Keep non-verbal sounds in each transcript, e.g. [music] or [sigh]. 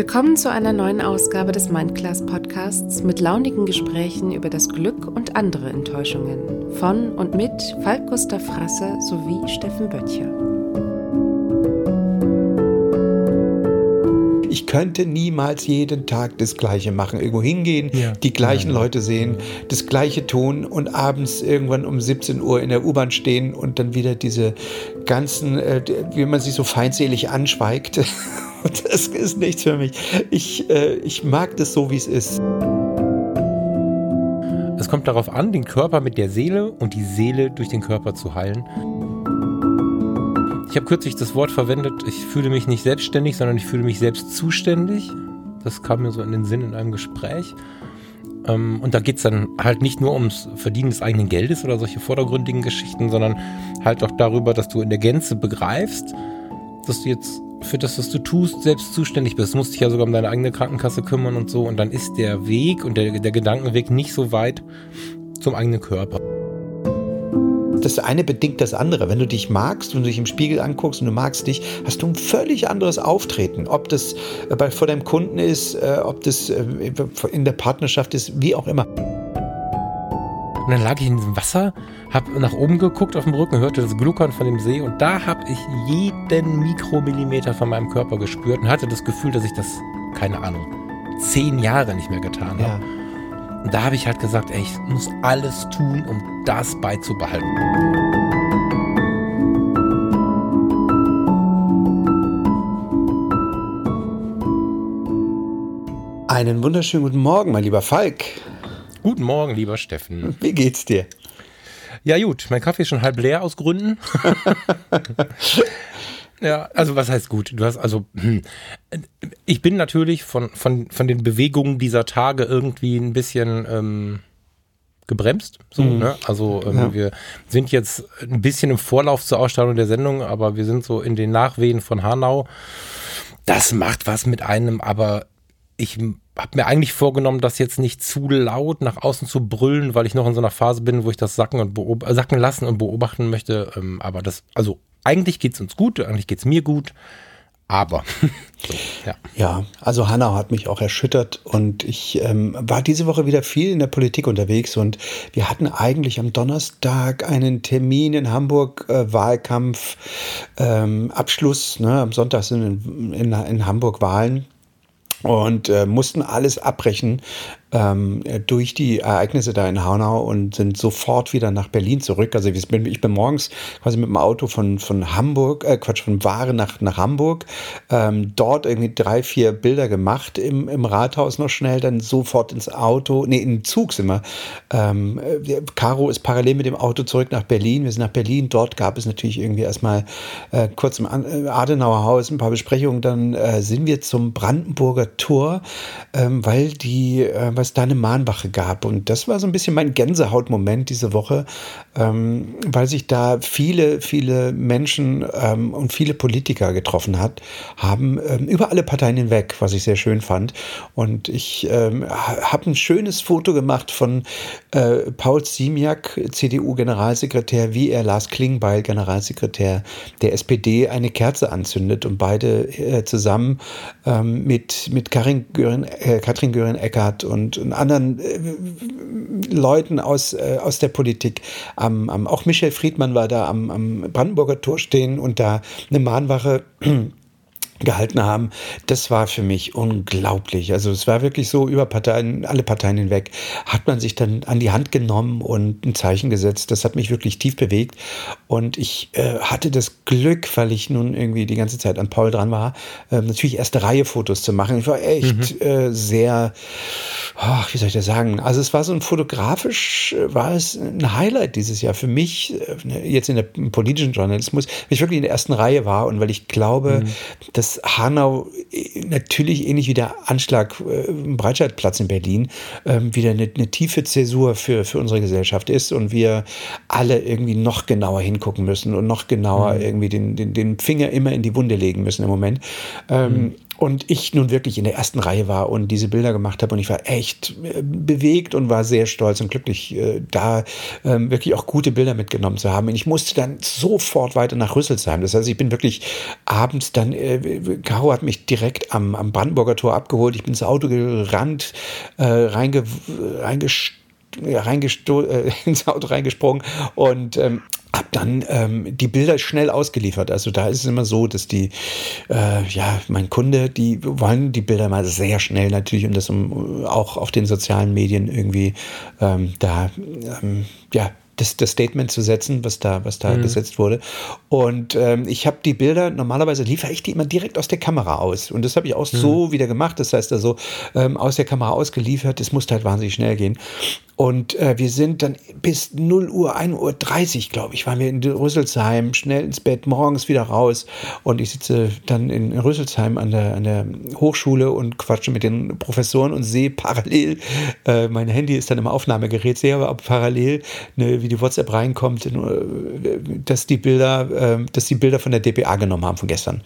Willkommen zu einer neuen Ausgabe des Mindclass Podcasts mit launigen Gesprächen über das Glück und andere Enttäuschungen von und mit Falk Gustav Frasse sowie Steffen Böttcher. Ich könnte niemals jeden Tag das Gleiche machen. Irgendwo hingehen, ja. die gleichen ja, ja. Leute sehen, das Gleiche tun und abends irgendwann um 17 Uhr in der U-Bahn stehen und dann wieder diese ganzen, äh, wie man sich so feindselig anschweigt. [laughs] Das ist nichts für mich. Ich, äh, ich mag das so, wie es ist. Es kommt darauf an, den Körper mit der Seele und die Seele durch den Körper zu heilen. Ich habe kürzlich das Wort verwendet, ich fühle mich nicht selbstständig, sondern ich fühle mich selbst zuständig. Das kam mir so in den Sinn in einem Gespräch. Ähm, und da geht es dann halt nicht nur ums Verdienen des eigenen Geldes oder solche vordergründigen Geschichten, sondern halt auch darüber, dass du in der Gänze begreifst, dass du jetzt für das, was du tust, selbst zuständig bist. Du musst dich ja sogar um deine eigene Krankenkasse kümmern und so. Und dann ist der Weg und der, der Gedankenweg nicht so weit zum eigenen Körper. Das eine bedingt das andere. Wenn du dich magst, wenn du dich im Spiegel anguckst und du magst dich, hast du ein völlig anderes Auftreten. Ob das äh, bei, vor deinem Kunden ist, äh, ob das äh, in der Partnerschaft ist, wie auch immer. Und dann lag ich in diesem Wasser, habe nach oben geguckt auf dem Rücken, hörte das Gluckern von dem See und da habe ich jeden Mikromillimeter von meinem Körper gespürt und hatte das Gefühl, dass ich das, keine Ahnung, zehn Jahre nicht mehr getan habe. Ja. Und da habe ich halt gesagt, ey, ich muss alles tun, um das beizubehalten. Einen wunderschönen guten Morgen, mein lieber Falk. Guten Morgen, lieber Steffen. Wie geht's dir? Ja, gut. Mein Kaffee ist schon halb leer aus Gründen. [laughs] ja, also was heißt gut? Du hast also, hm, ich bin natürlich von, von, von den Bewegungen dieser Tage irgendwie ein bisschen ähm, gebremst. So, mhm. ne? Also ähm, ja. wir sind jetzt ein bisschen im Vorlauf zur Ausstrahlung der Sendung, aber wir sind so in den Nachwehen von Hanau. Das macht was mit einem, aber ich habe mir eigentlich vorgenommen, das jetzt nicht zu laut nach außen zu brüllen, weil ich noch in so einer Phase bin, wo ich das sacken und äh, sacken lassen und beobachten möchte. Ähm, aber das, also eigentlich geht es uns gut, eigentlich geht es mir gut. Aber [laughs] so, ja. ja, also Hanna hat mich auch erschüttert und ich ähm, war diese Woche wieder viel in der Politik unterwegs und wir hatten eigentlich am Donnerstag einen Termin in Hamburg, äh, Wahlkampf, ähm, Abschluss. Ne? Am Sonntag sind in, in, in Hamburg Wahlen und äh, mussten alles abbrechen, ähm, durch die Ereignisse da in Hanau und sind sofort wieder nach Berlin zurück. Also ich bin, ich bin morgens quasi mit dem Auto von, von Hamburg, äh Quatsch, von Ware nach, nach Hamburg, ähm, dort irgendwie drei, vier Bilder gemacht im, im Rathaus noch schnell, dann sofort ins Auto, nee, in den Zug sind wir. Ähm, Caro ist parallel mit dem Auto zurück nach Berlin. Wir sind nach Berlin. Dort gab es natürlich irgendwie erstmal äh, kurz im äh, Adenauer Haus ein paar Besprechungen. Dann äh, sind wir zum Brandenburger Tor, ähm, weil die, äh, was da eine Mahnwache gab. Und das war so ein bisschen mein Gänsehautmoment diese Woche, ähm, weil sich da viele, viele Menschen ähm, und viele Politiker getroffen hat, haben ähm, über alle Parteien hinweg, was ich sehr schön fand. Und ich ähm, habe ein schönes Foto gemacht von äh, Paul Ziemiak, CDU-Generalsekretär, wie er Lars Klingbeil, Generalsekretär der SPD, eine Kerze anzündet und beide äh, zusammen ähm, mit, mit Karin Göring, äh, Katrin Göring-Eckardt und und, und anderen äh, Leuten aus, äh, aus der Politik. Am, am, auch Michel Friedmann war da am, am Brandenburger Tor stehen und da eine Mahnwache [clears throat] gehalten haben, das war für mich unglaublich. Also es war wirklich so über Parteien, alle Parteien hinweg, hat man sich dann an die Hand genommen und ein Zeichen gesetzt. Das hat mich wirklich tief bewegt. Und ich äh, hatte das Glück, weil ich nun irgendwie die ganze Zeit an Paul dran war, äh, natürlich erste Reihe Fotos zu machen. Ich war echt mhm. äh, sehr, oh, wie soll ich das sagen? Also es war so ein fotografisch, äh, war es ein Highlight dieses Jahr für mich, äh, jetzt in der politischen Journalismus, weil ich wirklich in der ersten Reihe war und weil ich glaube, mhm. dass Hanau äh, natürlich ähnlich wie der Anschlag im Breitscheidplatz in Berlin ähm, wieder eine, eine, tiefe Zäsur für, für unsere Gesellschaft ist und wir alle irgendwie noch genauer hingucken müssen und noch genauer mhm. irgendwie den, den, den Finger immer in die Wunde legen müssen im Moment. Ähm, mhm. Und ich nun wirklich in der ersten Reihe war und diese Bilder gemacht habe und ich war echt äh, bewegt und war sehr stolz und glücklich, äh, da ähm, wirklich auch gute Bilder mitgenommen zu haben. Und ich musste dann sofort weiter nach Rüsselsheim. Das heißt, ich bin wirklich abends dann, äh, Caro hat mich direkt am, am Brandenburger Tor abgeholt. Ich bin ins Auto gerannt, reinge, reingestoßen reingesto äh, [laughs] ins Auto reingesprungen und ähm, habe dann ähm, die Bilder schnell ausgeliefert. Also da ist es immer so, dass die, äh, ja, mein Kunde, die wollen die Bilder mal sehr schnell natürlich und das um, auch auf den sozialen Medien irgendwie ähm, da, ähm, ja, das, das Statement zu setzen, was da, was da mhm. gesetzt wurde. Und ähm, ich habe die Bilder, normalerweise liefere ich die immer direkt aus der Kamera aus. Und das habe ich auch mhm. so wieder gemacht. Das heißt also ähm, aus der Kamera ausgeliefert. Das musste halt wahnsinnig schnell gehen. Und äh, wir sind dann bis 0 Uhr, 1 Uhr 30, glaube ich, waren wir in Rüsselsheim, schnell ins Bett, morgens wieder raus. Und ich sitze dann in Rüsselsheim an der, an der Hochschule und quatsche mit den Professoren und sehe parallel, äh, mein Handy ist dann im Aufnahmegerät, sehe aber parallel, ne, wie die WhatsApp reinkommt, äh, dass die Bilder, äh, dass die Bilder von der DPA genommen haben von gestern.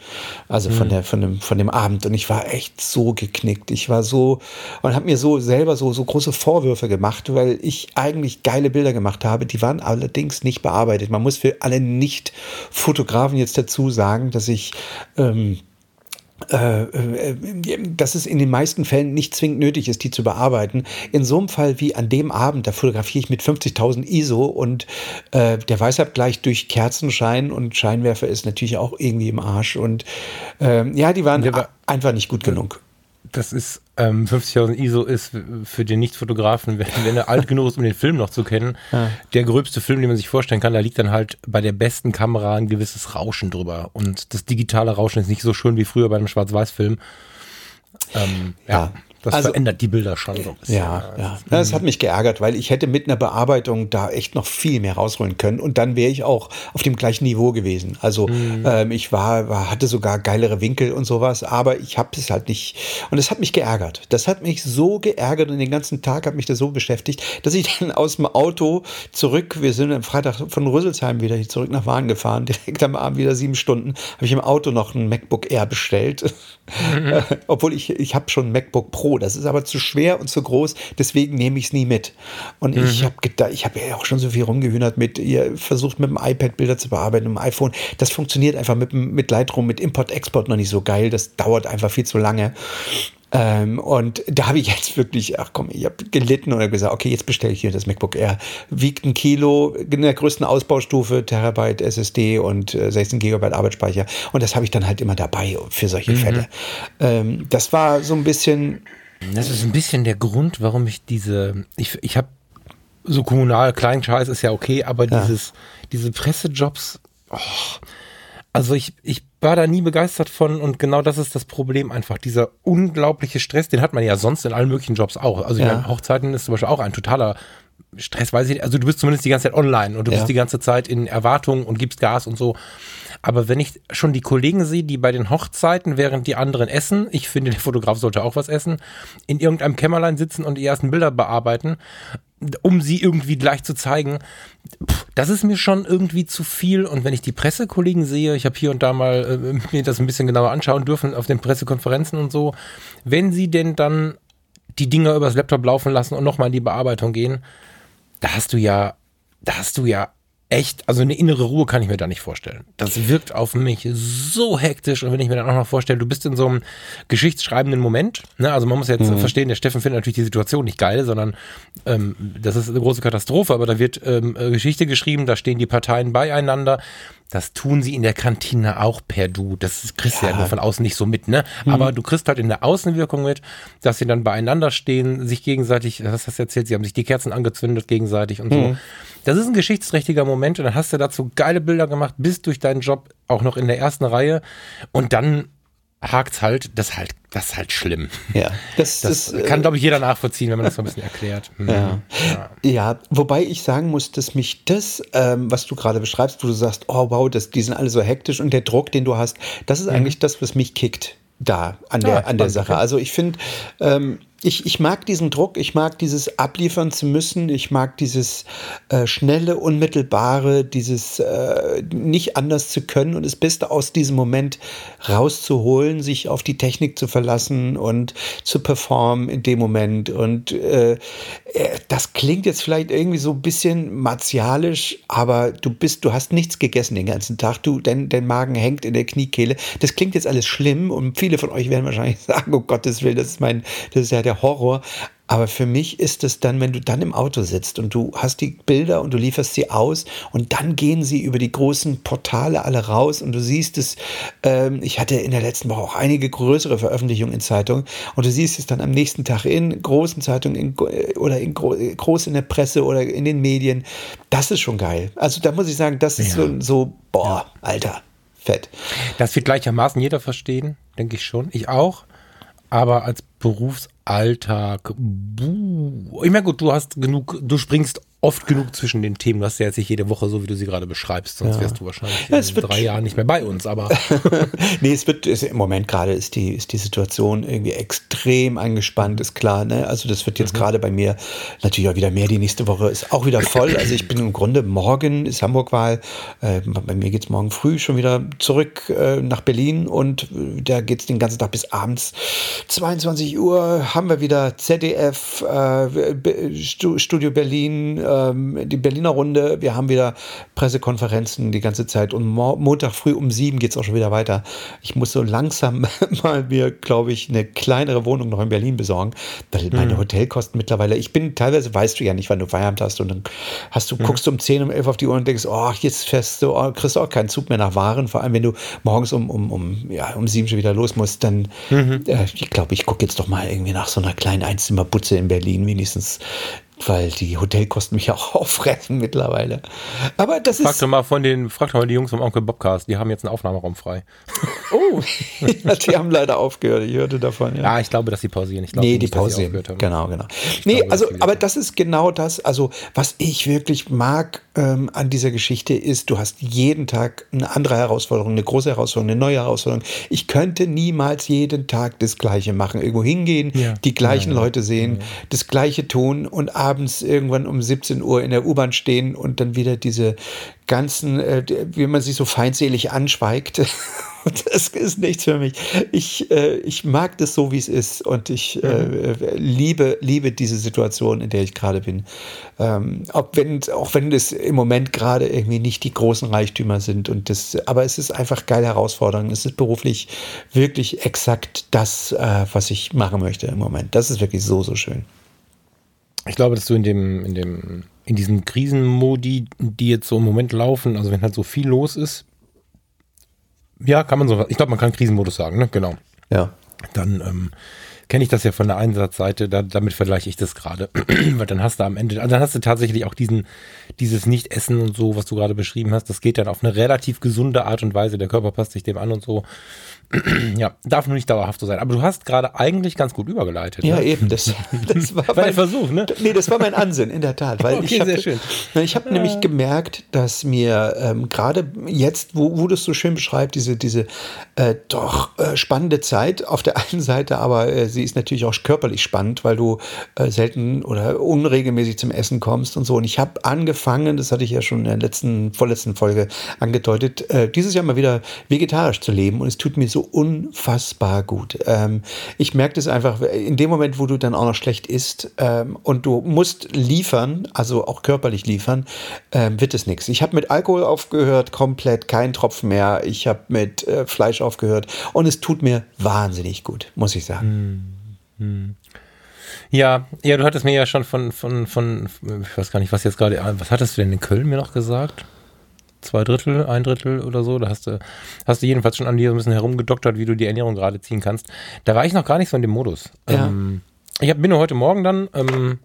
Also von, mhm. der, von, dem, von dem Abend. Und ich war echt so geknickt. Ich war so und habe mir so selber so, so große Vorwürfe gemacht, weil ich eigentlich geile Bilder gemacht habe. Die waren allerdings nicht bearbeitet. Man muss für alle Nicht-Fotografen jetzt dazu sagen, dass ich ähm, äh, äh, dass es in den meisten Fällen nicht zwingend nötig ist, die zu bearbeiten. In so einem Fall wie an dem Abend, da fotografiere ich mit 50.000 ISO und äh, der Weißabgleich durch Kerzenschein und Scheinwerfer ist natürlich auch irgendwie im Arsch. Und ähm, ja, die waren einfach nicht gut genug das ist ähm, 50.000 ISO ist für den Nicht-Fotografen, [laughs] wenn, wenn er alt genug ist, um den Film noch zu kennen, ja. der gröbste Film, den man sich vorstellen kann, da liegt dann halt bei der besten Kamera ein gewisses Rauschen drüber. Und das digitale Rauschen ist nicht so schön wie früher bei einem Schwarz-Weiß-Film. Ähm, ja. ja. Das also, verändert die Bilder schon so ein bisschen. Ja, ja. Das hat mich geärgert, weil ich hätte mit einer Bearbeitung da echt noch viel mehr rausholen können und dann wäre ich auch auf dem gleichen Niveau gewesen. Also mhm. ähm, ich war, war, hatte sogar geilere Winkel und sowas, aber ich habe es halt nicht. Und es hat mich geärgert. Das hat mich so geärgert und den ganzen Tag hat mich das so beschäftigt, dass ich dann aus dem Auto zurück, wir sind am Freitag von Rüsselsheim wieder zurück nach Wahn gefahren, [laughs] direkt am Abend wieder sieben Stunden, habe ich im Auto noch ein MacBook Air bestellt. Mhm. [laughs] Obwohl ich, ich habe schon ein MacBook Pro das ist aber zu schwer und zu groß, deswegen nehme ich es nie mit. Und mhm. ich habe gedacht, ich habe ja auch schon so viel rumgehühnert mit, ihr versucht mit dem iPad Bilder zu bearbeiten, mit dem iPhone. Das funktioniert einfach mit, mit Lightroom, mit Import-Export noch nicht so geil. Das dauert einfach viel zu lange. Ähm, und da habe ich jetzt wirklich, ach komm, ich habe gelitten und habe gesagt, okay, jetzt bestelle ich hier das MacBook Air. Wiegt ein Kilo, in der größten Ausbaustufe, Terabyte SSD und äh, 16 Gigabyte Arbeitsspeicher. Und das habe ich dann halt immer dabei für solche mhm. Fälle. Ähm, das war so ein bisschen das ist ein bisschen der Grund, warum ich diese, ich, ich habe so kommunal, kleinen Scheiß ist ja okay, aber ja. dieses, diese Pressejobs, oh, also ich, ich war da nie begeistert von und genau das ist das Problem einfach. Dieser unglaubliche Stress, den hat man ja sonst in allen möglichen Jobs auch. Also ja. meine, Hochzeiten ist zum Beispiel auch ein totaler Stress, weiß ich nicht. Also du bist zumindest die ganze Zeit online und du ja. bist die ganze Zeit in Erwartungen und gibst Gas und so. Aber wenn ich schon die Kollegen sehe, die bei den Hochzeiten, während die anderen essen, ich finde, der Fotograf sollte auch was essen, in irgendeinem Kämmerlein sitzen und die ersten Bilder bearbeiten, um sie irgendwie gleich zu zeigen, das ist mir schon irgendwie zu viel. Und wenn ich die Pressekollegen sehe, ich habe hier und da mal äh, mir das ein bisschen genauer anschauen dürfen auf den Pressekonferenzen und so, wenn sie denn dann die Dinger übers Laptop laufen lassen und nochmal in die Bearbeitung gehen, da hast du ja, da hast du ja echt, also eine innere Ruhe kann ich mir da nicht vorstellen. Das wirkt auf mich so hektisch und wenn ich mir dann auch noch vorstelle, du bist in so einem geschichtsschreibenden Moment, ne? also man muss jetzt mhm. verstehen, der Steffen findet natürlich die Situation nicht geil, sondern ähm, das ist eine große Katastrophe, aber da wird ähm, Geschichte geschrieben, da stehen die Parteien beieinander, das tun sie in der Kantine auch per Du. Das kriegst du ja. ja nur von außen nicht so mit, ne? Mhm. Aber du kriegst halt in der Außenwirkung mit, dass sie dann beieinander stehen, sich gegenseitig, das hast du erzählt, sie haben sich die Kerzen angezündet gegenseitig und mhm. so. Das ist ein geschichtsträchtiger Moment und dann hast du dazu geile Bilder gemacht, bist durch deinen Job auch noch in der ersten Reihe und dann hakt's halt, das halt, das ist halt schlimm. Ja, das, [laughs] das, das kann, glaube ich, jeder nachvollziehen, wenn man das so ein bisschen erklärt. Mhm. [laughs] Ja. ja. ja, wobei ich sagen muss, dass mich das, ähm, was du gerade beschreibst, wo du sagst, oh wow, das, die sind alle so hektisch und der Druck, den du hast, das ist mhm. eigentlich das, was mich kickt da an der, ah, an der Sache. Also ich finde, ähm, ich, ich mag diesen Druck, ich mag dieses abliefern zu müssen, ich mag dieses äh, schnelle, unmittelbare, dieses äh, nicht anders zu können und das Beste aus diesem Moment rauszuholen, sich auf die Technik zu verlassen und zu performen in dem Moment. Und äh, äh das klingt jetzt vielleicht irgendwie so ein bisschen martialisch, aber du bist, du hast nichts gegessen den ganzen Tag, du, dein, dein Magen hängt in der Kniekehle. Das klingt jetzt alles schlimm und viele von euch werden wahrscheinlich [laughs] sagen, oh Gottes Willen, das ist mein, das ist ja der Horror. Aber für mich ist es dann, wenn du dann im Auto sitzt und du hast die Bilder und du lieferst sie aus und dann gehen sie über die großen Portale alle raus und du siehst es, ähm, ich hatte in der letzten Woche auch einige größere Veröffentlichungen in Zeitungen und du siehst es dann am nächsten Tag in großen Zeitungen in, oder in gro groß in der Presse oder in den Medien. Das ist schon geil. Also da muss ich sagen, das ist ja. so, so, boah, Alter, fett. Das wird gleichermaßen jeder verstehen, denke ich schon. Ich auch. Aber als Berufsalltag, buh. ich meine, gut, du hast genug, du springst oft genug zwischen den Themen. Du hast ja jetzt nicht jede Woche so, wie du sie gerade beschreibst, sonst ja. wärst du wahrscheinlich ja, in drei Jahren nicht mehr bei uns. Aber [laughs] nee, es wird es, im Moment gerade ist die ist die Situation irgendwie extrem angespannt, ist klar. Ne? Also das wird jetzt mhm. gerade bei mir natürlich auch wieder mehr. Die nächste Woche ist auch wieder voll. Also ich bin im Grunde morgen ist Hamburg-Wahl. Äh, bei mir geht es morgen früh schon wieder zurück äh, nach Berlin und äh, da geht es den ganzen Tag bis abends 22 Uhr. Haben wir wieder ZDF, äh, Studio Berlin ähm, die Berliner Runde. Wir haben wieder Pressekonferenzen die ganze Zeit und Mo Montag früh um sieben geht es auch schon wieder weiter. Ich muss so langsam [laughs] mal mir, glaube ich, eine kleinere Wohnung noch in Berlin besorgen, weil meine mhm. Hotelkosten mittlerweile, ich bin teilweise, weißt du ja nicht, wann du Feierabend hast und dann hast du, mhm. guckst du um 10, um 11 auf die Uhr und denkst, oh, jetzt fährst du, oh, kriegst du auch keinen Zug mehr nach Waren, vor allem wenn du morgens um, um, um, ja, um sieben schon wieder los musst, dann, mhm. äh, ich glaube, ich gucke jetzt doch mal irgendwie nach so einer kleinen Einzimmerbutze in Berlin, wenigstens weil die Hotelkosten mich auch [laughs] auffressen mittlerweile. Aber das frag ist. Doch mal von den, frag doch mal die Jungs vom Onkel Bobcast, die haben jetzt einen Aufnahmeraum frei. [laughs] Oh, ja, die haben leider aufgehört. Ich hörte davon. Ja, ja ich glaube, dass sie pausieren. Ich glaube, nee, die pausieren. Genau, genau. Ich nee, glaube, also, aber das ist genau das. Also, was ich wirklich mag ähm, an dieser Geschichte ist, du hast jeden Tag eine andere Herausforderung, eine große Herausforderung, eine neue Herausforderung. Ich könnte niemals jeden Tag das Gleiche machen. Irgendwo hingehen, ja. die gleichen ja, Leute sehen, das Gleiche tun und abends irgendwann um 17 Uhr in der U-Bahn stehen und dann wieder diese ganzen, äh, wie man sich so feindselig anschweigt. [laughs] das ist nichts für mich. Ich, äh, ich mag das so, wie es ist und ich äh, mhm. liebe, liebe diese Situation, in der ich gerade bin. Ähm, auch, wenn, auch wenn das im Moment gerade irgendwie nicht die großen Reichtümer sind und das, aber es ist einfach geil herausfordernd. Es ist beruflich wirklich exakt das, äh, was ich machen möchte im Moment. Das ist wirklich so, so schön. Ich glaube, dass du in dem, in dem, in diesen Krisenmodi, die jetzt so im Moment laufen, also wenn halt so viel los ist, ja, kann man so, ich glaube, man kann Krisenmodus sagen, ne? Genau. Ja. Dann ähm, kenne ich das ja von der Einsatzseite, da, damit vergleiche ich das gerade. [clears throat] Weil dann hast du am Ende, also dann hast du tatsächlich auch diesen, dieses Nicht-Essen und so, was du gerade beschrieben hast, das geht dann auf eine relativ gesunde Art und Weise, der Körper passt sich dem an und so. [clears throat] ja, darf nur nicht dauerhaft so sein. Aber du hast gerade eigentlich ganz gut übergeleitet. Ja, ne? eben. Das, [laughs] das war, war mein Versuch, ne? Nee, das war mein Ansinn, in der Tat. Weil [laughs] okay, ich hab, schön. Ich habe nämlich gemerkt, dass mir ähm, gerade jetzt, wo, wo du es so schön beschreibst, diese, diese äh, doch äh, spannende Zeit auf der einen Seite, aber äh, sie ist natürlich auch körperlich spannend, weil du äh, selten oder unregelmäßig zum Essen kommst und so. Und ich habe angefangen, das hatte ich ja schon in der letzten, vorletzten Folge angedeutet, äh, dieses Jahr mal wieder vegetarisch zu leben. Und es tut mir so unfassbar gut. Ähm, ich merke das einfach in dem Moment, wo du dann auch noch schlecht isst ähm, und du musst liefern, also auch körperlich liefern, ähm, wird es nichts. Ich habe mit Alkohol aufgehört, komplett kein Tropfen mehr. Ich habe mit äh, Fleisch aufgehört und es tut mir wahnsinnig gut, muss ich sagen. Hm, hm. Ja, ja, du hattest mir ja schon von, von, von, ich weiß gar nicht, was jetzt gerade, was hattest du denn in Köln mir noch gesagt? zwei Drittel, ein Drittel oder so. Da hast du, hast du jedenfalls schon an dir ein bisschen herumgedoktert, wie du die Ernährung gerade ziehen kannst. Da war ich noch gar nicht so in dem Modus. Ja. Ähm, ich hab, bin nur heute Morgen dann ähm,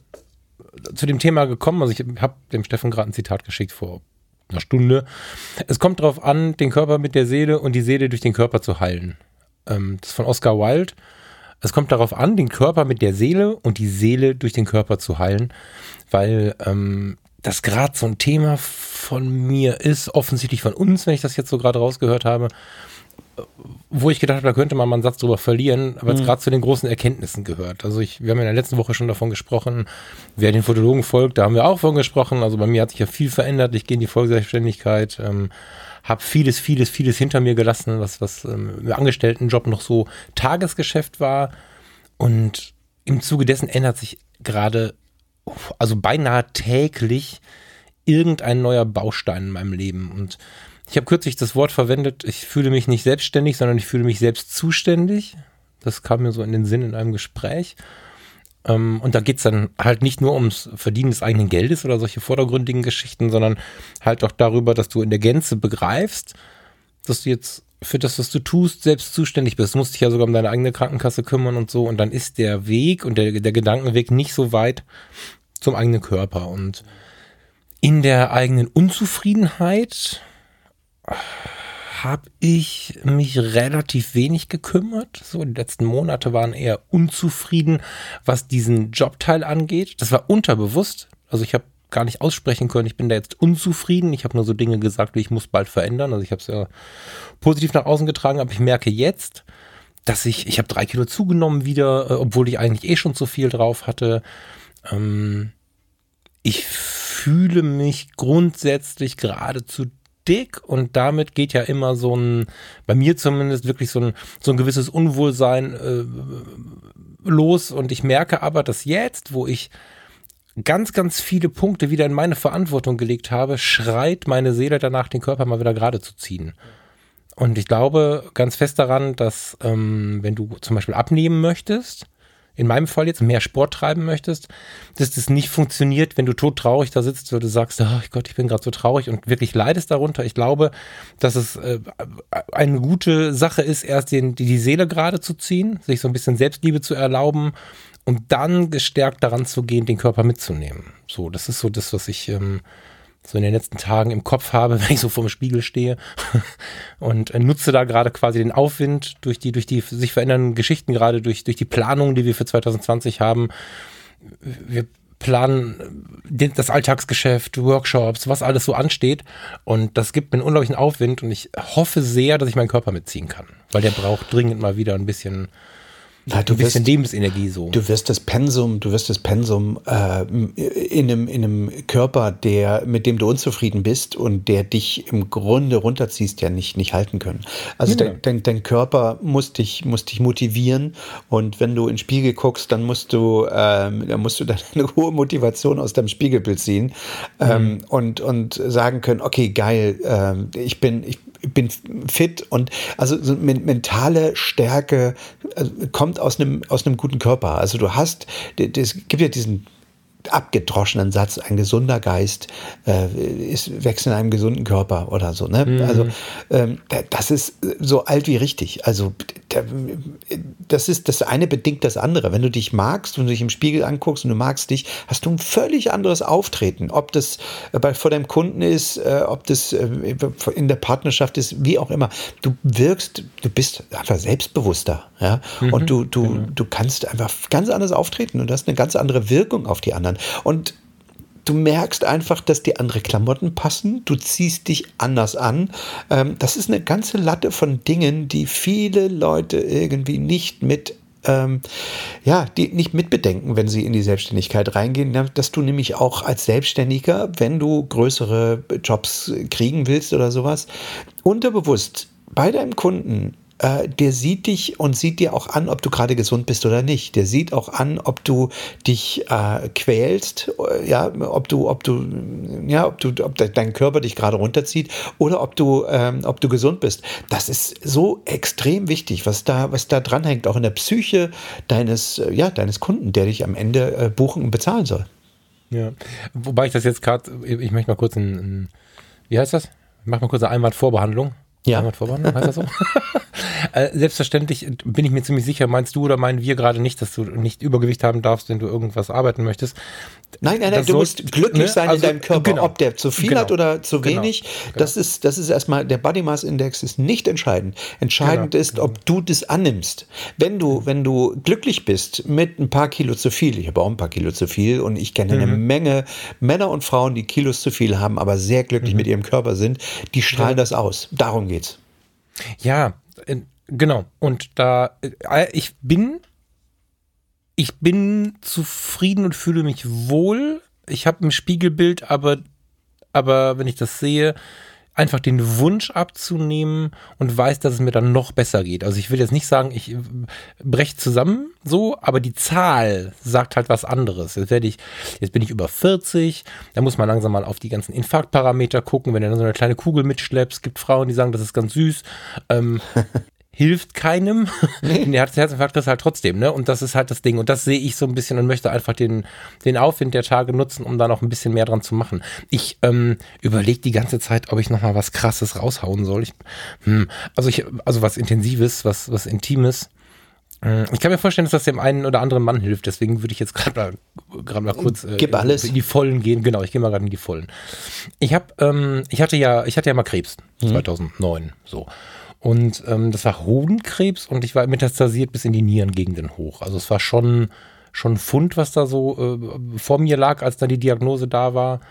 zu dem Thema gekommen. Also ich habe dem Steffen gerade ein Zitat geschickt vor einer Stunde. Es kommt darauf an, den Körper mit der Seele und die Seele durch den Körper zu heilen. Ähm, das ist von Oscar Wilde. Es kommt darauf an, den Körper mit der Seele und die Seele durch den Körper zu heilen, weil ähm, das gerade so ein Thema von mir ist, offensichtlich von uns, wenn ich das jetzt so gerade rausgehört habe. wo ich gedacht habe, da könnte man mal einen Satz drüber verlieren, weil es mhm. gerade zu den großen Erkenntnissen gehört. Also ich, wir haben in der letzten Woche schon davon gesprochen, wer den Fotologen folgt, da haben wir auch davon gesprochen. Also bei mir hat sich ja viel verändert. Ich gehe in die Vollselbstständigkeit, ähm, habe vieles, vieles, vieles hinter mir gelassen, was, was ähm, im Angestelltenjob noch so Tagesgeschäft war. Und im Zuge dessen ändert sich gerade, also beinahe täglich, irgendein neuer Baustein in meinem Leben. Und ich habe kürzlich das Wort verwendet, ich fühle mich nicht selbstständig, sondern ich fühle mich selbst zuständig. Das kam mir so in den Sinn in einem Gespräch. Ähm, und da geht es dann halt nicht nur ums Verdienen des eigenen Geldes oder solche vordergründigen Geschichten, sondern halt auch darüber, dass du in der Gänze begreifst, dass du jetzt für das, was du tust, selbst zuständig bist. Du musst dich ja sogar um deine eigene Krankenkasse kümmern und so. Und dann ist der Weg und der, der Gedankenweg nicht so weit zum eigenen Körper. Und in der eigenen Unzufriedenheit habe ich mich relativ wenig gekümmert. So, die letzten Monate waren eher unzufrieden, was diesen Jobteil angeht. Das war unterbewusst. Also ich habe gar nicht aussprechen können, ich bin da jetzt unzufrieden. Ich habe nur so Dinge gesagt, wie ich muss bald verändern. Also ich habe es ja positiv nach außen getragen, aber ich merke jetzt, dass ich, ich habe drei Kilo zugenommen wieder, äh, obwohl ich eigentlich eh schon zu viel drauf hatte. Ähm, ich fühle mich grundsätzlich geradezu dick und damit geht ja immer so ein, bei mir zumindest wirklich so ein, so ein gewisses Unwohlsein äh, los und ich merke aber, dass jetzt, wo ich ganz, ganz viele Punkte wieder in meine Verantwortung gelegt habe, schreit meine Seele danach, den Körper mal wieder gerade zu ziehen. Und ich glaube ganz fest daran, dass ähm, wenn du zum Beispiel abnehmen möchtest, in meinem Fall jetzt mehr Sport treiben möchtest, dass das nicht funktioniert, wenn du todtraurig da sitzt, wo du sagst, oh Gott, ich bin gerade so traurig und wirklich leidest darunter. Ich glaube, dass es äh, eine gute Sache ist, erst den, die, die Seele gerade zu ziehen, sich so ein bisschen Selbstliebe zu erlauben und dann gestärkt daran zu gehen, den Körper mitzunehmen. So, das ist so das, was ich ähm, so in den letzten Tagen im Kopf habe, [laughs] wenn ich so vor dem Spiegel stehe [laughs] und äh, nutze da gerade quasi den Aufwind durch die, durch die sich verändernden Geschichten, gerade durch, durch die Planung, die wir für 2020 haben. Wir planen äh, das Alltagsgeschäft, Workshops, was alles so ansteht. Und das gibt mir einen unglaublichen Aufwind und ich hoffe sehr, dass ich meinen Körper mitziehen kann, weil der braucht dringend mal wieder ein bisschen ja, du ein bisschen wirst, Lebensenergie so. Du wirst das Pensum, du wirst das Pensum äh, in, einem, in einem Körper, der, mit dem du unzufrieden bist und der dich im Grunde runterziehst, ja nicht, nicht halten können. Also ja. dein, dein, dein, Körper muss dich, muss dich motivieren und wenn du in den Spiegel guckst, dann musst du, ähm, dann musst du dann eine [laughs] hohe Motivation aus deinem Spiegelbild ziehen ähm, mhm. und, und sagen können, okay, geil, ähm, ich bin, ich bin fit und also so mentale Stärke also kommt aus einem aus einem guten Körper. Also du hast, es gibt ja diesen abgedroschenen Satz, ein gesunder Geist äh, ist, wächst in einem gesunden Körper oder so. Ne? Mhm. Also ähm, das ist so alt wie richtig. Also das ist das eine bedingt das andere. Wenn du dich magst, wenn du dich im Spiegel anguckst und du magst dich, hast du ein völlig anderes Auftreten. Ob das bei, vor deinem Kunden ist, äh, ob das äh, in der Partnerschaft ist, wie auch immer. Du wirkst, du bist einfach selbstbewusster. Ja? Mhm, und du, du, genau. du kannst einfach ganz anders auftreten und hast eine ganz andere Wirkung auf die anderen. Und du merkst einfach, dass dir andere Klamotten passen, du ziehst dich anders an. Ähm, das ist eine ganze Latte von Dingen, die viele Leute irgendwie nicht mit ähm, ja, die nicht mitbedenken, wenn sie in die Selbstständigkeit reingehen, dass du nämlich auch als Selbstständiger, wenn du größere Jobs kriegen willst oder sowas, unterbewusst bei deinem Kunden äh, der sieht dich und sieht dir auch an, ob du gerade gesund bist oder nicht. Der sieht auch an, ob du dich äh, quälst, äh, ja, ob du, ob du, ja, ob du, ob dein Körper dich gerade runterzieht oder ob du, ähm, ob du gesund bist. Das ist so extrem wichtig, was da, was da dranhängt, auch in der Psyche deines, äh, ja, deines Kunden, der dich am Ende äh, buchen und bezahlen soll. Ja, wobei ich das jetzt gerade, ich möchte mal kurz ein, ein, wie heißt das? Ich mach mal kurz eine Einwandvorbehandlung. Ja. Heißt das so? [laughs] Äh, selbstverständlich bin ich mir ziemlich sicher, meinst du oder meinen wir gerade nicht, dass du nicht Übergewicht haben darfst, wenn du irgendwas arbeiten möchtest. Nein, nein, nein, du musst glücklich ne? sein also, in deinem Körper, genau. ob der zu viel genau. hat oder zu genau. wenig. Genau. Das ist, das ist erstmal, der Body Mass Index ist nicht entscheidend. Entscheidend genau. ist, ob du das annimmst. Wenn du, wenn du glücklich bist mit ein paar Kilo zu viel, ich habe auch ein paar Kilo zu viel und ich kenne mhm. eine Menge Männer und Frauen, die Kilos zu viel haben, aber sehr glücklich mhm. mit ihrem Körper sind, die strahlen das aus. Darum geht's. Ja, genau. Und da, äh, ich bin, ich bin zufrieden und fühle mich wohl. Ich habe ein Spiegelbild, aber, aber wenn ich das sehe, einfach den Wunsch abzunehmen und weiß, dass es mir dann noch besser geht. Also ich will jetzt nicht sagen, ich breche zusammen so, aber die Zahl sagt halt was anderes. Jetzt werde ich, jetzt bin ich über 40, da muss man langsam mal auf die ganzen Infarktparameter gucken, wenn du dann so eine kleine Kugel mitschleppst. Es gibt Frauen, die sagen, das ist ganz süß. Ähm, [laughs] hilft keinem. [laughs] Nee. Der Herzinfarkt ist halt trotzdem, ne? Und das ist halt das Ding. Und das sehe ich so ein bisschen und möchte einfach den, den Aufwind der Tage nutzen, um da noch ein bisschen mehr dran zu machen. Ich ähm, überlege die ganze Zeit, ob ich noch mal was Krasses raushauen soll. Ich, hm, also ich, also was Intensives, was, was Intimes. Hm, ich kann mir vorstellen, dass das dem einen oder anderen Mann hilft. Deswegen würde ich jetzt gerade mal, mal kurz äh, in die Vollen gehen. Genau, ich gehe mal gerade in die Vollen. Ich habe, ähm, ich hatte ja, ich hatte ja mal Krebs mhm. 2009. So. Und ähm, das war Hodenkrebs und ich war metastasiert bis in die Nierengegenden hoch. Also es war schon, schon Fund, was da so äh, vor mir lag, als dann die Diagnose da war.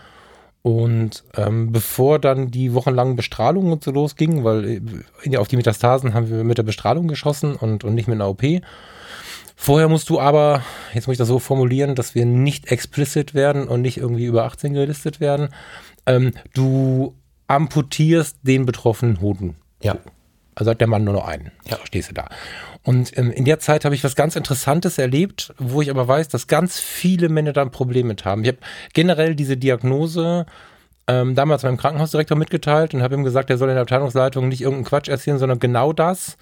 Und ähm, bevor dann die wochenlangen Bestrahlungen und so losgingen, weil äh, auf die Metastasen haben wir mit der Bestrahlung geschossen und, und nicht mit einer OP. Vorher musst du aber, jetzt muss ich das so formulieren, dass wir nicht explicit werden und nicht irgendwie über 18 gelistet werden. Ähm, du amputierst den betroffenen Hoden. Ja. Hat der Mann nur noch einen. Ja. So stehst du da. Und ähm, in der Zeit habe ich was ganz Interessantes erlebt, wo ich aber weiß, dass ganz viele Männer da ein Problem mit haben. Ich habe generell diese Diagnose ähm, damals meinem Krankenhausdirektor mitgeteilt und habe ihm gesagt, er soll in der Abteilungsleitung nicht irgendeinen Quatsch erzählen, sondern genau das,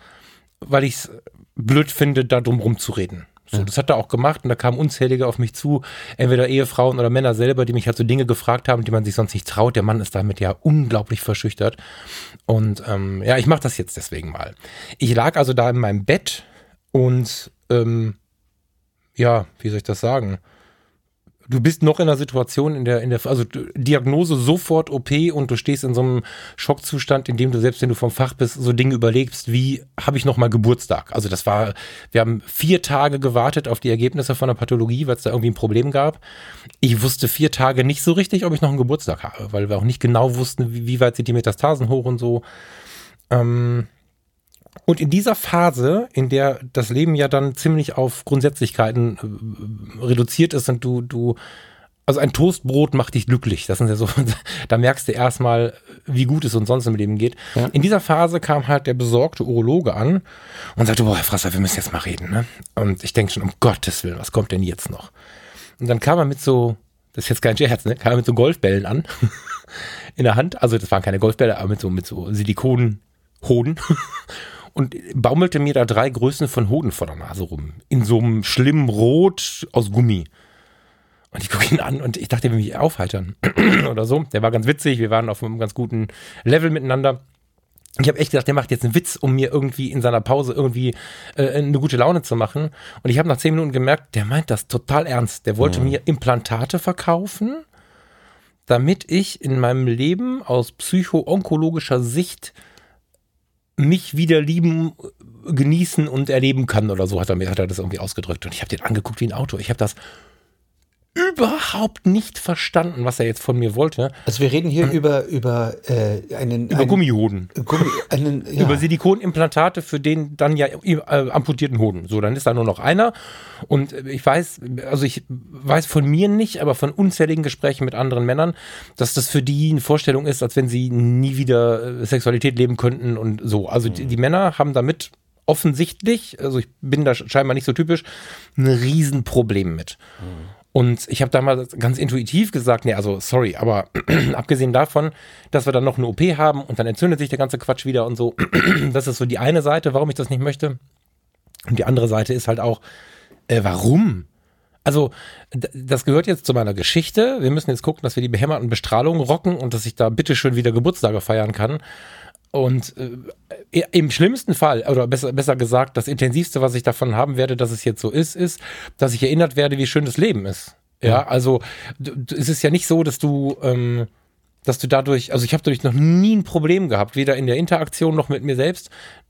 weil ich es blöd finde, da drum rumzureden. So, das hat er auch gemacht und da kamen unzählige auf mich zu, entweder Ehefrauen oder Männer selber, die mich halt so Dinge gefragt haben, die man sich sonst nicht traut. Der Mann ist damit ja unglaublich verschüchtert. Und ähm, ja, ich mache das jetzt deswegen mal. Ich lag also da in meinem Bett und ähm, ja, wie soll ich das sagen? Du bist noch in der Situation, in der, in der, also Diagnose sofort OP und du stehst in so einem Schockzustand, in dem du selbst wenn du vom Fach bist, so Dinge überlegst, wie habe ich noch mal Geburtstag? Also das war, wir haben vier Tage gewartet auf die Ergebnisse von der Pathologie, weil es da irgendwie ein Problem gab. Ich wusste vier Tage nicht so richtig, ob ich noch einen Geburtstag habe, weil wir auch nicht genau wussten, wie, wie weit sind die Metastasen hoch und so. Ähm, und in dieser Phase, in der das Leben ja dann ziemlich auf Grundsätzlichkeiten äh, reduziert ist und du, du, also ein Toastbrot macht dich glücklich. Das sind ja so, [laughs] da merkst du erstmal, wie gut es uns sonst im Leben geht. Ja. In dieser Phase kam halt der besorgte Urologe an und sagte, boah, Herr Frasser, wir müssen jetzt mal reden. Ne? Und ich denke schon, um Gottes Willen, was kommt denn jetzt noch? Und dann kam er mit so, das ist jetzt kein Scherz, ne? kam er mit so Golfbällen an [laughs] in der Hand. Also das waren keine Golfbälle, aber mit so, mit so Silikonhoden. [laughs] und baumelte mir da drei Größen von Hoden vor der Nase rum. In so einem schlimmen Rot aus Gummi. Und ich gucke ihn an und ich dachte, er will mich aufheitern [clears throat] oder so. Der war ganz witzig, wir waren auf einem ganz guten Level miteinander. Ich habe echt gedacht, der macht jetzt einen Witz, um mir irgendwie in seiner Pause irgendwie äh, eine gute Laune zu machen. Und ich habe nach zehn Minuten gemerkt, der meint das total ernst. Der wollte mhm. mir Implantate verkaufen, damit ich in meinem Leben aus psycho-onkologischer Sicht mich wieder lieben, genießen und erleben kann oder so hat er mir hat er das irgendwie ausgedrückt und ich habe den angeguckt wie ein Auto. Ich habe das überhaupt nicht verstanden, was er jetzt von mir wollte. Also wir reden hier hm. über, über äh, einen... Über einen, Gummihoden. Gummi, einen, [laughs] ja. Über Silikonimplantate für den dann ja äh, amputierten Hoden. So, dann ist da nur noch einer. Und ich weiß, also ich weiß von mir nicht, aber von unzähligen Gesprächen mit anderen Männern, dass das für die eine Vorstellung ist, als wenn sie nie wieder äh, Sexualität leben könnten und so. Also die, die Männer haben damit offensichtlich, also ich bin da scheinbar nicht so typisch, ein Riesenproblem mit. Mhm. Und ich habe damals ganz intuitiv gesagt, nee, also sorry, aber [clears throat] abgesehen davon, dass wir dann noch eine OP haben und dann entzündet sich der ganze Quatsch wieder und so, [clears throat] das ist so die eine Seite, warum ich das nicht möchte. Und die andere Seite ist halt auch, äh, warum? Also, das gehört jetzt zu meiner Geschichte. Wir müssen jetzt gucken, dass wir die behämmerten Bestrahlungen rocken und dass ich da bitteschön wieder Geburtstage feiern kann. Und äh, im schlimmsten Fall, oder besser, besser gesagt, das Intensivste, was ich davon haben werde, dass es jetzt so ist, ist, dass ich erinnert werde, wie schön das Leben ist. Ja, ja. also es ist ja nicht so, dass du, ähm, dass du dadurch, also ich habe dadurch noch nie ein Problem gehabt, weder in der Interaktion noch mit mir selbst,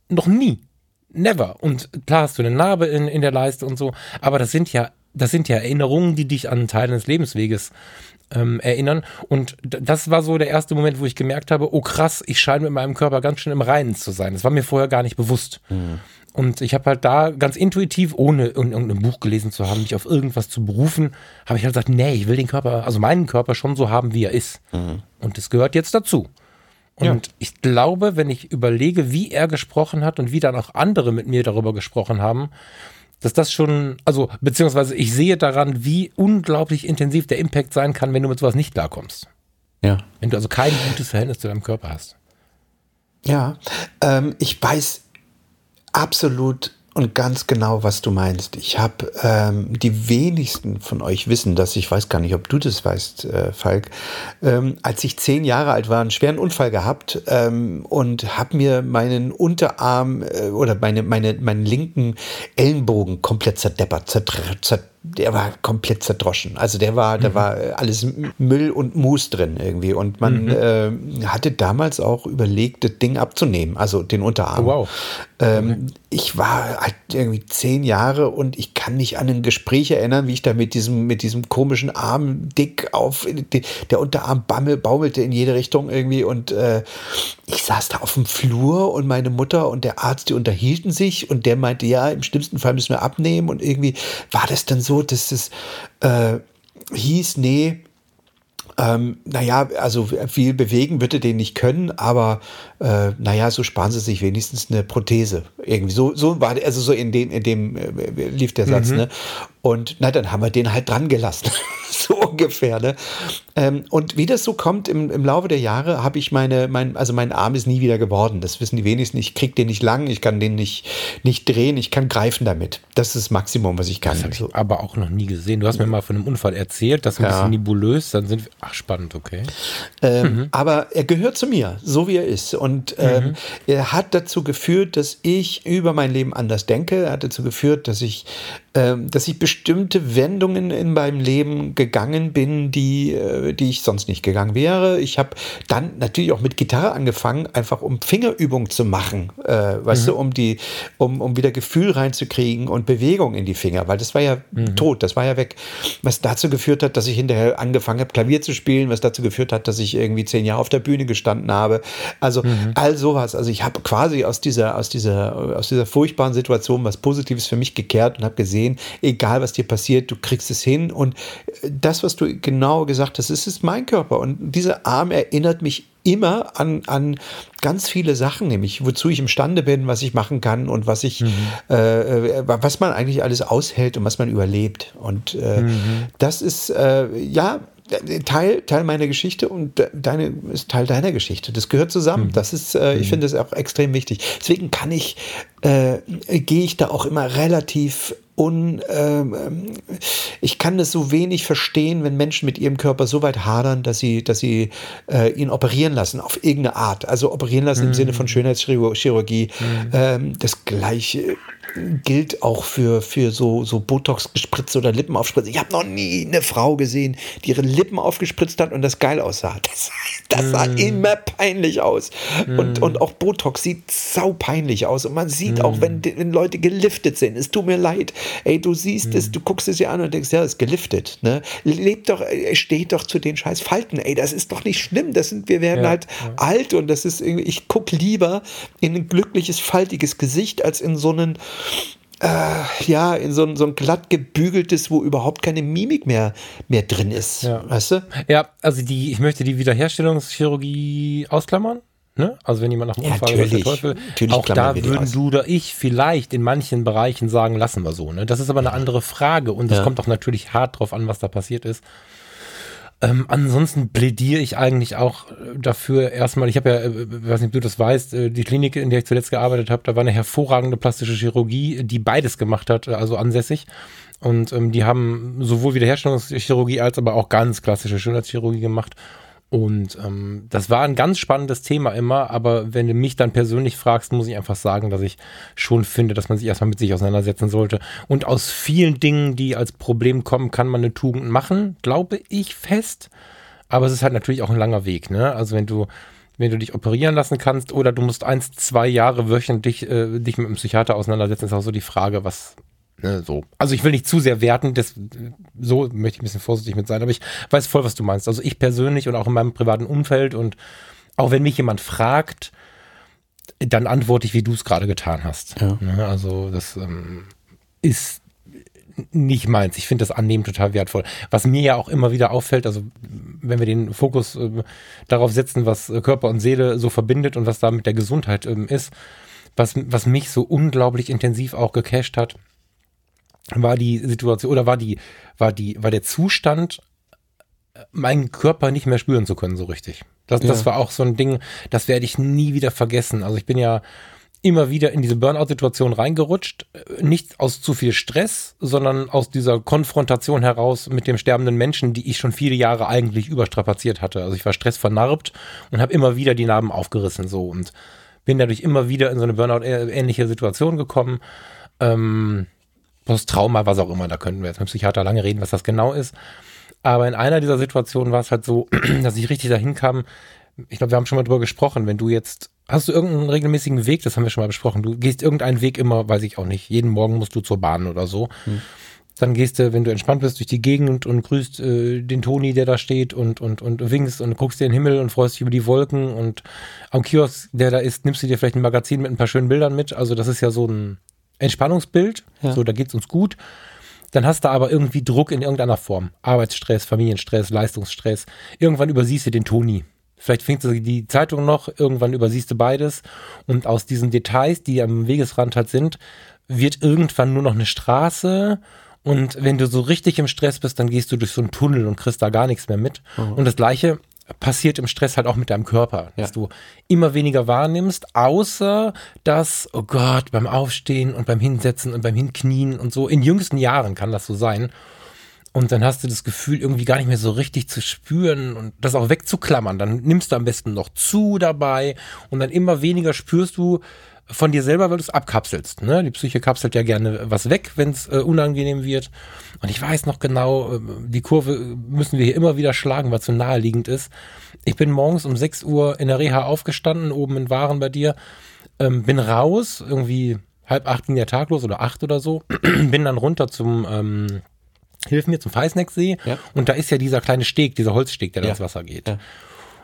noch nie. Never. Und klar hast du eine Narbe in, in der Leiste und so, aber das sind ja, das sind ja Erinnerungen, die dich an einen Teil des Lebensweges ähm, erinnern. Und das war so der erste Moment, wo ich gemerkt habe, oh krass, ich scheine mit meinem Körper ganz schön im Reinen zu sein. Das war mir vorher gar nicht bewusst. Mhm. Und ich habe halt da ganz intuitiv, ohne irgendein Buch gelesen zu haben, mich auf irgendwas zu berufen, habe ich halt gesagt, nee, ich will den Körper, also meinen Körper schon so haben, wie er ist. Mhm. Und das gehört jetzt dazu. Und ja. ich glaube, wenn ich überlege, wie er gesprochen hat und wie dann auch andere mit mir darüber gesprochen haben, dass das schon, also beziehungsweise ich sehe daran, wie unglaublich intensiv der Impact sein kann, wenn du mit sowas nicht klarkommst. Ja. Wenn du also kein gutes Verhältnis zu deinem Körper hast. Ja, ähm, ich weiß absolut und ganz genau, was du meinst. Ich habe ähm, die wenigsten von euch wissen das. Ich weiß gar nicht, ob du das weißt, äh, Falk. Ähm, als ich zehn Jahre alt war, einen schweren Unfall gehabt ähm, und habe mir meinen Unterarm äh, oder meine, meine, meinen linken Ellenbogen komplett zerdeppert, zerdeppert der war komplett zerdroschen. Also der war, mhm. da war alles Müll und Mus drin irgendwie. Und man mhm. äh, hatte damals auch überlegt, das Ding abzunehmen, also den Unterarm. Oh, wow. Ähm, okay. Ich war halt irgendwie zehn Jahre und ich kann mich an ein Gespräch erinnern, wie ich da mit diesem, mit diesem komischen Arm dick auf, der Unterarm bammel, baumelte in jede Richtung irgendwie und äh, ich saß da auf dem Flur und meine Mutter und der Arzt, die unterhielten sich und der meinte, ja, im schlimmsten Fall müssen wir abnehmen und irgendwie war das dann so, dass es äh, hieß, nee, ähm, naja, also viel bewegen würde den nicht können, aber äh, naja, so sparen sie sich wenigstens eine Prothese. Irgendwie so, so war, also so in dem, in dem äh, lief der Satz, mhm. ne? Und na, dann haben wir den halt dran gelassen. [laughs] so ungefähr, ne? Ähm, und wie das so kommt, im, im Laufe der Jahre habe ich meine, mein, also mein Arm ist nie wieder geworden. Das wissen die wenigsten. Ich kriege den nicht lang, ich kann den nicht, nicht drehen, ich kann greifen damit. Das ist das Maximum, was ich kann. Das habe ich aber auch noch nie gesehen. Du hast mir mal von einem Unfall erzählt, das ist ein ja. bisschen nebulös, dann sind wir, ach spannend, okay. Ähm, mhm. Aber er gehört zu mir, so wie er ist. Und ähm, mhm. er hat dazu geführt, dass ich über mein Leben anders denke. Er hat dazu geführt, dass ich dass ich bestimmte Wendungen in meinem Leben gegangen bin, die, äh, die ich sonst nicht gegangen wäre. Ich habe dann natürlich auch mit Gitarre angefangen, einfach um Fingerübungen zu machen, äh, weißt mhm. du, um die, um, um wieder Gefühl reinzukriegen und Bewegung in die Finger, weil das war ja mhm. tot, das war ja weg. Was dazu geführt hat, dass ich hinterher angefangen habe, Klavier zu spielen, was dazu geführt hat, dass ich irgendwie zehn Jahre auf der Bühne gestanden habe. Also mhm. all sowas. Also ich habe quasi aus dieser, aus dieser, aus dieser furchtbaren Situation was Positives für mich gekehrt und habe gesehen, sehen, egal was dir passiert, du kriegst es hin. Und das, was du genau gesagt hast, es ist mein Körper. Und dieser Arm erinnert mich immer an, an ganz viele Sachen, nämlich wozu ich imstande bin, was ich machen kann und was ich, mhm. äh, was man eigentlich alles aushält und was man überlebt. Und äh, mhm. das ist, äh, ja, Teil, Teil meiner Geschichte und deine ist Teil deiner Geschichte. Das gehört zusammen. Mhm. Das ist, äh, ich mhm. finde das auch extrem wichtig. Deswegen kann ich, äh, gehe ich da auch immer relativ un, ähm, ich kann es so wenig verstehen, wenn Menschen mit ihrem Körper so weit hadern, dass sie, dass sie äh, ihn operieren lassen auf irgendeine Art. Also operieren lassen mhm. im Sinne von Schönheitschirurgie. Mhm. Ähm, das gleiche gilt auch für, für so, so Botox-Gespritze oder Lippenaufspritze. Ich habe noch nie eine Frau gesehen, die ihre Lippen aufgespritzt hat und das geil aussah. [laughs] Das, das sah mm. immer peinlich aus. Mm. Und, und auch Botox sieht sau peinlich aus. Und man sieht mm. auch, wenn, wenn Leute geliftet sind, es tut mir leid. Ey, du siehst es, du guckst es dir an und denkst, ja, ist geliftet. Ne? Lebt doch, steht doch zu den scheiß Falten. Ey, das ist doch nicht schlimm. Das sind, wir werden ja, halt ja. alt und das ist irgendwie, ich gucke lieber in ein glückliches, faltiges Gesicht als in so einen äh, ja, in so ein, so ein glatt gebügeltes, wo überhaupt keine Mimik mehr, mehr drin ist. Ja. Weißt du? Ja, also die, ich möchte die Wiederherstellungschirurgie ausklammern. Ne? Also wenn jemand nach Unfall ja, natürlich, Teufel, natürlich auch da würden du oder ich vielleicht in manchen Bereichen sagen, lassen wir so. Ne? Das ist aber eine andere Frage und es ja. kommt auch natürlich hart drauf an, was da passiert ist. Ähm, ansonsten plädiere ich eigentlich auch äh, dafür erstmal, ich habe ja, äh, weiß nicht, ob du das weißt, äh, die Klinik, in der ich zuletzt gearbeitet habe, da war eine hervorragende plastische Chirurgie, die beides gemacht hat, also ansässig. Und ähm, die haben sowohl Wiederherstellungschirurgie als aber auch ganz klassische Schönheitschirurgie gemacht. Und ähm, das war ein ganz spannendes Thema immer, aber wenn du mich dann persönlich fragst, muss ich einfach sagen, dass ich schon finde, dass man sich erstmal mit sich auseinandersetzen sollte. Und aus vielen Dingen, die als Problem kommen, kann man eine Tugend machen, glaube ich fest. Aber es ist halt natürlich auch ein langer Weg, ne? Also wenn du, wenn du dich operieren lassen kannst oder du musst eins, zwei Jahre wöchentlich äh, dich mit einem Psychiater auseinandersetzen, ist auch so die Frage, was, Ne, so. Also ich will nicht zu sehr werten, das, so möchte ich ein bisschen vorsichtig mit sein, aber ich weiß voll, was du meinst. Also ich persönlich und auch in meinem privaten Umfeld und auch wenn mich jemand fragt, dann antworte ich, wie du es gerade getan hast. Ja. Ne, also das ähm, ist nicht meins. Ich finde das Annehmen total wertvoll. Was mir ja auch immer wieder auffällt, also wenn wir den Fokus äh, darauf setzen, was Körper und Seele so verbindet und was da mit der Gesundheit ähm, ist, was, was mich so unglaublich intensiv auch gecasht hat, war die Situation oder war die, war die, war der Zustand, meinen Körper nicht mehr spüren zu können, so richtig. Das, ja. das war auch so ein Ding, das werde ich nie wieder vergessen. Also ich bin ja immer wieder in diese Burnout-Situation reingerutscht, nicht aus zu viel Stress, sondern aus dieser Konfrontation heraus mit dem sterbenden Menschen, die ich schon viele Jahre eigentlich überstrapaziert hatte. Also ich war stressvernarbt und habe immer wieder die Narben aufgerissen so und bin dadurch immer wieder in so eine Burnout-ähnliche Situation gekommen. Ähm, Trauma, was auch immer, da könnten wir jetzt mit Psychiater lange reden, was das genau ist. Aber in einer dieser Situationen war es halt so, [clears throat] dass ich richtig dahin kam. Ich glaube, wir haben schon mal drüber gesprochen. Wenn du jetzt, hast du irgendeinen regelmäßigen Weg? Das haben wir schon mal besprochen. Du gehst irgendeinen Weg immer, weiß ich auch nicht. Jeden Morgen musst du zur Bahn oder so. Hm. Dann gehst du, wenn du entspannt bist, durch die Gegend und grüßt äh, den Toni, der da steht und, und, und winkst und guckst dir den Himmel und freust dich über die Wolken. Und am Kiosk, der da ist, nimmst du dir vielleicht ein Magazin mit ein paar schönen Bildern mit. Also das ist ja so ein, Entspannungsbild, ja. so da geht's uns gut. Dann hast du aber irgendwie Druck in irgendeiner Form. Arbeitsstress, Familienstress, Leistungsstress. Irgendwann übersiehst du den Toni. Vielleicht findest du die Zeitung noch, irgendwann übersiehst du beides. Und aus diesen Details, die am Wegesrand halt sind, wird irgendwann nur noch eine Straße. Und wenn du so richtig im Stress bist, dann gehst du durch so einen Tunnel und kriegst da gar nichts mehr mit. Mhm. Und das Gleiche passiert im Stress halt auch mit deinem Körper, ja. dass du immer weniger wahrnimmst, außer dass, oh Gott, beim Aufstehen und beim Hinsetzen und beim Hinknien und so, in jüngsten Jahren kann das so sein. Und dann hast du das Gefühl, irgendwie gar nicht mehr so richtig zu spüren und das auch wegzuklammern. Dann nimmst du am besten noch zu dabei und dann immer weniger spürst du, von dir selber, weil du es abkapselst. Ne? Die Psyche kapselt ja gerne was weg, wenn es äh, unangenehm wird. Und ich weiß noch genau, äh, die Kurve müssen wir hier immer wieder schlagen, weil es so naheliegend ist. Ich bin morgens um 6 Uhr in der Reha aufgestanden, oben in Waren bei dir, ähm, bin raus, irgendwie halb acht ging der Tag los oder acht oder so, [clears throat] bin dann runter zum ähm, Hilf mir zum Feisnecksee ja. und da ist ja dieser kleine Steg, dieser Holzsteg, der ja. da ins Wasser geht. Ja.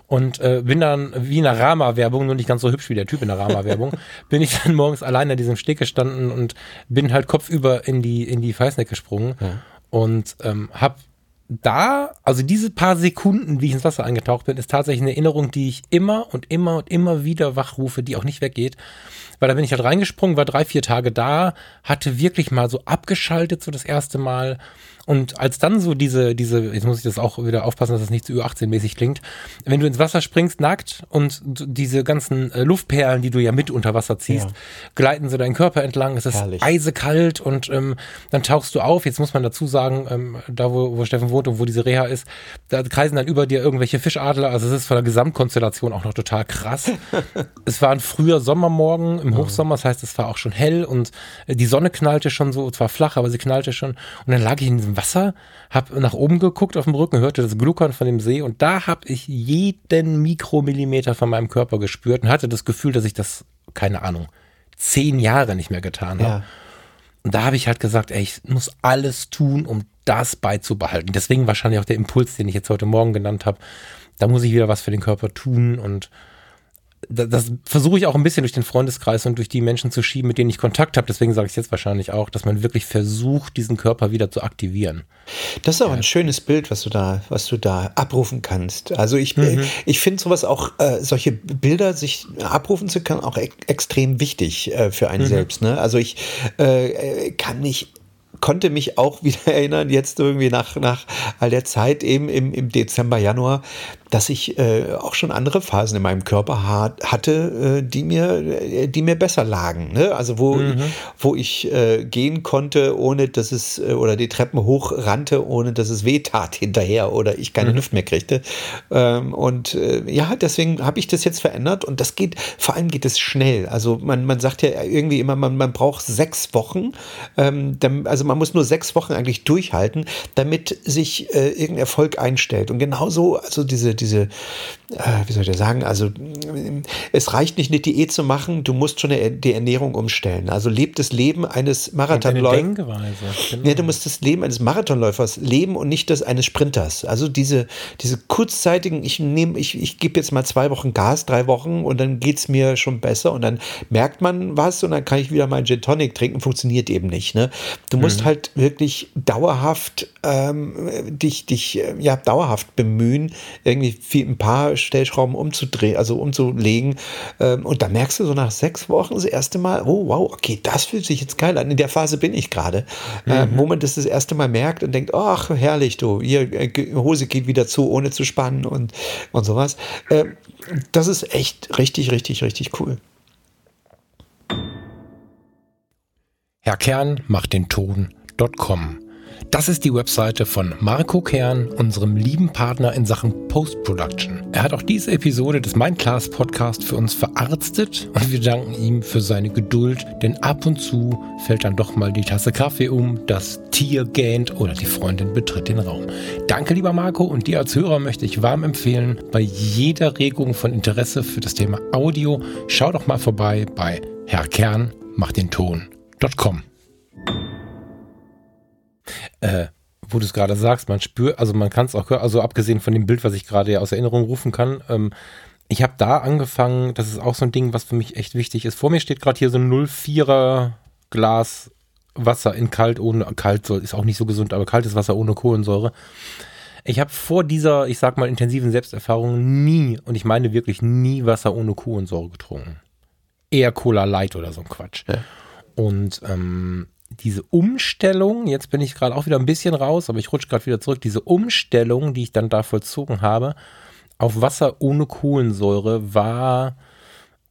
Und äh, bin dann wie in der Rama-Werbung, nur nicht ganz so hübsch wie der Typ in der Rama-Werbung, [laughs] bin ich dann morgens allein an diesem Steg gestanden und bin halt kopfüber in die, in die Feißneck gesprungen ja. und ähm, hab da, also diese paar Sekunden, wie ich ins Wasser eingetaucht bin, ist tatsächlich eine Erinnerung, die ich immer und immer und immer wieder wachrufe, die auch nicht weggeht. Weil da bin ich halt reingesprungen, war drei, vier Tage da, hatte wirklich mal so abgeschaltet, so das erste Mal und als dann so diese, diese, jetzt muss ich das auch wieder aufpassen, dass das nicht zu Ü18-mäßig klingt, wenn du ins Wasser springst, nackt und diese ganzen äh, Luftperlen, die du ja mit unter Wasser ziehst, ja. gleiten so deinen Körper entlang, es ist Herrlich. eisekalt und ähm, dann tauchst du auf. Jetzt muss man dazu sagen, ähm, da wo, wo Steffen wohnt und wo diese Reha ist, da kreisen dann über dir irgendwelche Fischadler, also es ist von der Gesamtkonstellation auch noch total krass. [laughs] es war ein früher Sommermorgen im Hochsommer, das heißt, es war auch schon hell und äh, die Sonne knallte schon so, zwar flach, aber sie knallte schon und dann lag ich in diesem Wasser, habe nach oben geguckt auf dem Rücken, hörte das Gluckern von dem See und da habe ich jeden Mikromillimeter von meinem Körper gespürt und hatte das Gefühl, dass ich das, keine Ahnung, zehn Jahre nicht mehr getan habe. Ja. Und da habe ich halt gesagt, ey, ich muss alles tun, um das beizubehalten. Deswegen wahrscheinlich auch der Impuls, den ich jetzt heute Morgen genannt habe. Da muss ich wieder was für den Körper tun und das, versuche ich auch ein bisschen durch den Freundeskreis und durch die Menschen zu schieben, mit denen ich Kontakt habe. Deswegen sage ich es jetzt wahrscheinlich auch, dass man wirklich versucht, diesen Körper wieder zu aktivieren. Das ist auch ja. ein schönes Bild, was du da, was du da abrufen kannst. Also ich, mhm. ich finde sowas auch, äh, solche Bilder sich abrufen zu können, auch e extrem wichtig äh, für einen mhm. selbst. Ne? Also ich äh, kann mich konnte mich auch [laughs] wieder erinnern, jetzt irgendwie nach, nach all der Zeit eben im, im Dezember, Januar, dass ich äh, auch schon andere Phasen in meinem Körper hat, hatte, äh, die, mir, äh, die mir besser lagen. Ne? Also wo, mhm. wo ich äh, gehen konnte, ohne dass es, äh, oder die Treppen hochrannte, ohne dass es weh tat hinterher oder ich keine mhm. Luft mehr kriegte. Ähm, und äh, ja, deswegen habe ich das jetzt verändert und das geht, vor allem geht es schnell. Also man, man sagt ja irgendwie immer, man, man braucht sechs Wochen. Ähm, also man muss nur sechs Wochen eigentlich durchhalten, damit sich irgendein Erfolg einstellt. Und genauso, also diese, diese, äh, wie soll ich sagen, also es reicht nicht eine Diät zu machen, du musst schon die Ernährung umstellen. Also lebt das Leben eines Marathonläufers. Genau. Ja, du musst das Leben eines Marathonläufers leben und nicht das eines Sprinters. Also diese, diese kurzzeitigen, ich nehme, ich, ich gebe jetzt mal zwei Wochen Gas, drei Wochen und dann geht es mir schon besser und dann merkt man was und dann kann ich wieder meinen Gin Tonic trinken, funktioniert eben nicht. Ne? Du musst mhm. halt wirklich dauerhaft ähm, dich, dich äh, ja, dauerhaft bemühen, irgendwie viel, ein paar Stellschrauben umzudrehen, also umzulegen. Ähm, und da merkst du so nach sechs Wochen das erste Mal, oh wow, okay, das fühlt sich jetzt geil an. In der Phase bin ich gerade. Äh, mhm. Äh, wo man das das erste Mal merkt und denkt, ach, herrlich, du, hier, äh, Hose geht wieder zu, ohne zu spannen und, und sowas. Äh, das ist echt richtig, richtig, richtig cool. Herr Kern macht den Ton.com. Das ist die Webseite von Marco Kern, unserem lieben Partner in Sachen Post-Production. Er hat auch diese Episode des Mindclass Podcast für uns verarztet und wir danken ihm für seine Geduld, denn ab und zu fällt dann doch mal die Tasse Kaffee um, das Tier gähnt oder die Freundin betritt den Raum. Danke, lieber Marco, und dir als Hörer möchte ich warm empfehlen, bei jeder Regung von Interesse für das Thema Audio, schau doch mal vorbei bei Herr Kern macht den Ton www.ecom. Äh, wo du es gerade sagst, man spürt, also man kann es auch, also abgesehen von dem Bild, was ich gerade ja aus Erinnerung rufen kann, ähm, ich habe da angefangen, das ist auch so ein Ding, was für mich echt wichtig ist. Vor mir steht gerade hier so ein 04er Glas Wasser in kalt ohne kalt soll ist auch nicht so gesund, aber kaltes Wasser ohne Kohlensäure. Ich habe vor dieser, ich sag mal intensiven Selbsterfahrung nie und ich meine wirklich nie Wasser ohne Kohlensäure getrunken. Eher Cola Light oder so ein Quatsch. Ja. Und ähm, diese Umstellung, jetzt bin ich gerade auch wieder ein bisschen raus, aber ich rutsche gerade wieder zurück, diese Umstellung, die ich dann da vollzogen habe, auf Wasser ohne Kohlensäure war,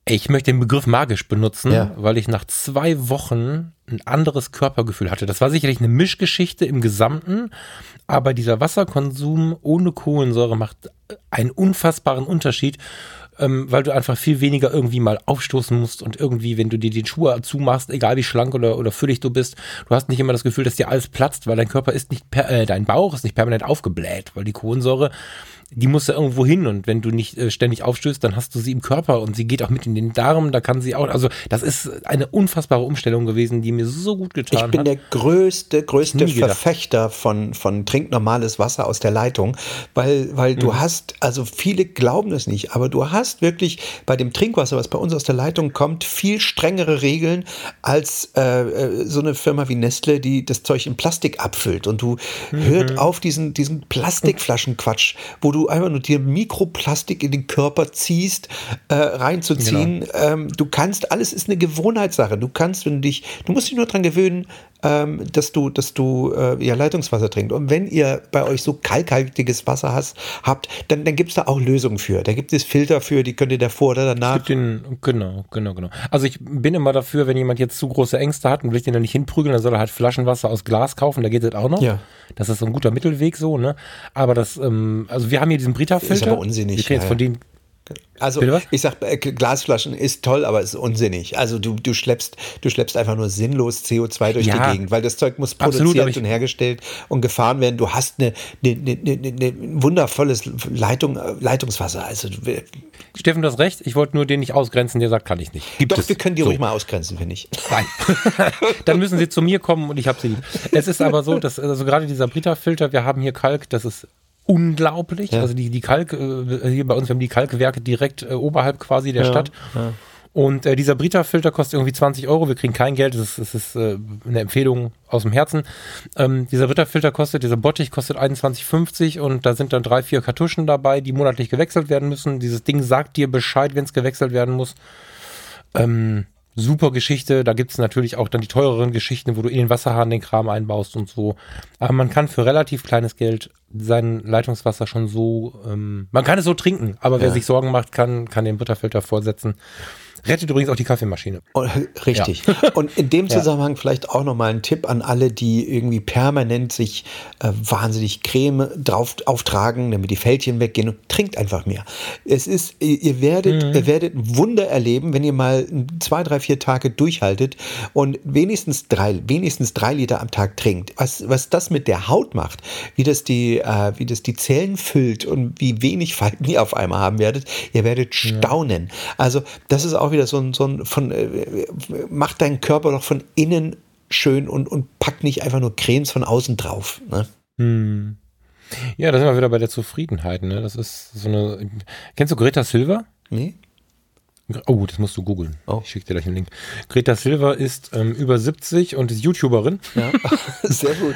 ich möchte den Begriff magisch benutzen, ja. weil ich nach zwei Wochen ein anderes Körpergefühl hatte. Das war sicherlich eine Mischgeschichte im Gesamten, aber dieser Wasserkonsum ohne Kohlensäure macht einen unfassbaren Unterschied ähm, weil du einfach viel weniger irgendwie mal aufstoßen musst und irgendwie, wenn du dir die Schuhe zumachst, egal wie schlank oder, oder füllig du bist, du hast nicht immer das Gefühl, dass dir alles platzt, weil dein Körper ist nicht, per, äh, dein Bauch ist nicht permanent aufgebläht, weil die Kohlensäure die muss ja irgendwo hin und wenn du nicht äh, ständig aufstößt, dann hast du sie im Körper und sie geht auch mit in den Darm, da kann sie auch, also das ist eine unfassbare Umstellung gewesen, die mir so gut getan hat. Ich bin hat. der größte, größte Verfechter von, von trink normales Wasser aus der Leitung, weil, weil du mhm. hast, also viele glauben es nicht, aber du hast wirklich bei dem Trinkwasser, was bei uns aus der Leitung kommt, viel strengere Regeln als äh, äh so eine Firma wie Nestle, die das Zeug in Plastik abfüllt und du mhm. hört auf diesen, diesen Plastikflaschenquatsch, wo du einfach nur dir Mikroplastik in den Körper ziehst, äh, reinzuziehen. Genau. Ähm, du kannst, alles ist eine Gewohnheitssache. Du kannst, wenn du dich, du musst dich nur daran gewöhnen, ähm, dass du, dass du äh, ja, Leitungswasser trinkst. Und wenn ihr bei euch so kalkhaltiges Wasser hast, habt, dann, dann gibt es da auch Lösungen für. Da gibt es Filter für, die könnt ihr davor oder danach. Es gibt den, genau, genau, genau. Also ich bin immer dafür, wenn jemand jetzt zu große Ängste hat und will den dann nicht hinprügeln, dann soll er halt Flaschenwasser aus Glas kaufen, da geht das auch noch. Ja. Das ist so ein guter Mittelweg so, ne? Aber das, ähm, also wir haben hier diesen Brita-Filter. Ist aber unsinnig. Wir kriegen jetzt von denen also ich sag, äh, Glasflaschen ist toll, aber ist unsinnig. Also du, du schleppst, du schleppst einfach nur sinnlos CO2 durch ja, die Gegend, weil das Zeug muss produziert absolut, und hergestellt und gefahren werden. Du hast eine, eine, eine, eine wundervolles Leitung, Leitungswasser. Also Steffen, du hast recht. Ich wollte nur den nicht ausgrenzen, der sagt, kann ich nicht. Gibt Doch, es. wir können die so. ruhig mal ausgrenzen, finde ich. Nein. [laughs] Dann müssen sie zu mir kommen und ich habe sie lieb. Es ist aber so, dass also gerade dieser Brita-Filter, wir haben hier Kalk, das ist unglaublich. Ja. Also die, die Kalk, äh, hier bei uns, wir haben die Kalkwerke direkt äh, oberhalb quasi der ja, Stadt. Ja. Und äh, dieser Brita-Filter kostet irgendwie 20 Euro. Wir kriegen kein Geld. Das ist, das ist äh, eine Empfehlung aus dem Herzen. Ähm, dieser Brita-Filter kostet, dieser Bottich kostet 21,50 und da sind dann drei, vier Kartuschen dabei, die monatlich gewechselt werden müssen. Dieses Ding sagt dir Bescheid, wenn es gewechselt werden muss. Ähm, super Geschichte. Da gibt es natürlich auch dann die teureren Geschichten, wo du in den Wasserhahn den Kram einbaust und so. Aber man kann für relativ kleines Geld sein Leitungswasser schon so, ähm, man kann es so trinken, aber wer sich Sorgen macht, kann, kann den Butterfilter vorsetzen. Rettet übrigens auch die Kaffeemaschine. Oh, richtig. Ja. [laughs] Und in dem Zusammenhang vielleicht auch nochmal ein Tipp an alle, die irgendwie permanent sich äh, wahnsinnig Creme drauf auftragen, damit die Fältchen weggehen. Und trinkt einfach mehr. Es ist, ihr werdet, mhm. ihr werdet Wunder erleben, wenn ihr mal zwei, drei, vier Tage durchhaltet und wenigstens drei, wenigstens drei Liter am Tag trinkt. Was, was das mit der Haut macht, wie das die äh, wie das die Zellen füllt und wie wenig Falten ihr auf einmal haben werdet, ihr werdet staunen. Ja. Also das ist auch wieder so ein, so ein von, äh, macht deinen Körper doch von innen schön und, und packt nicht einfach nur Cremes von außen drauf. Ne? Hm. Ja, da sind wir wieder bei der Zufriedenheit. Ne? Das ist so eine. Kennst du Greta Silver? Nee. Oh, das musst du googeln. Oh. Ich schicke dir gleich einen Link. Greta Silver ist ähm, über 70 und ist YouTuberin. Ja, [laughs] sehr gut.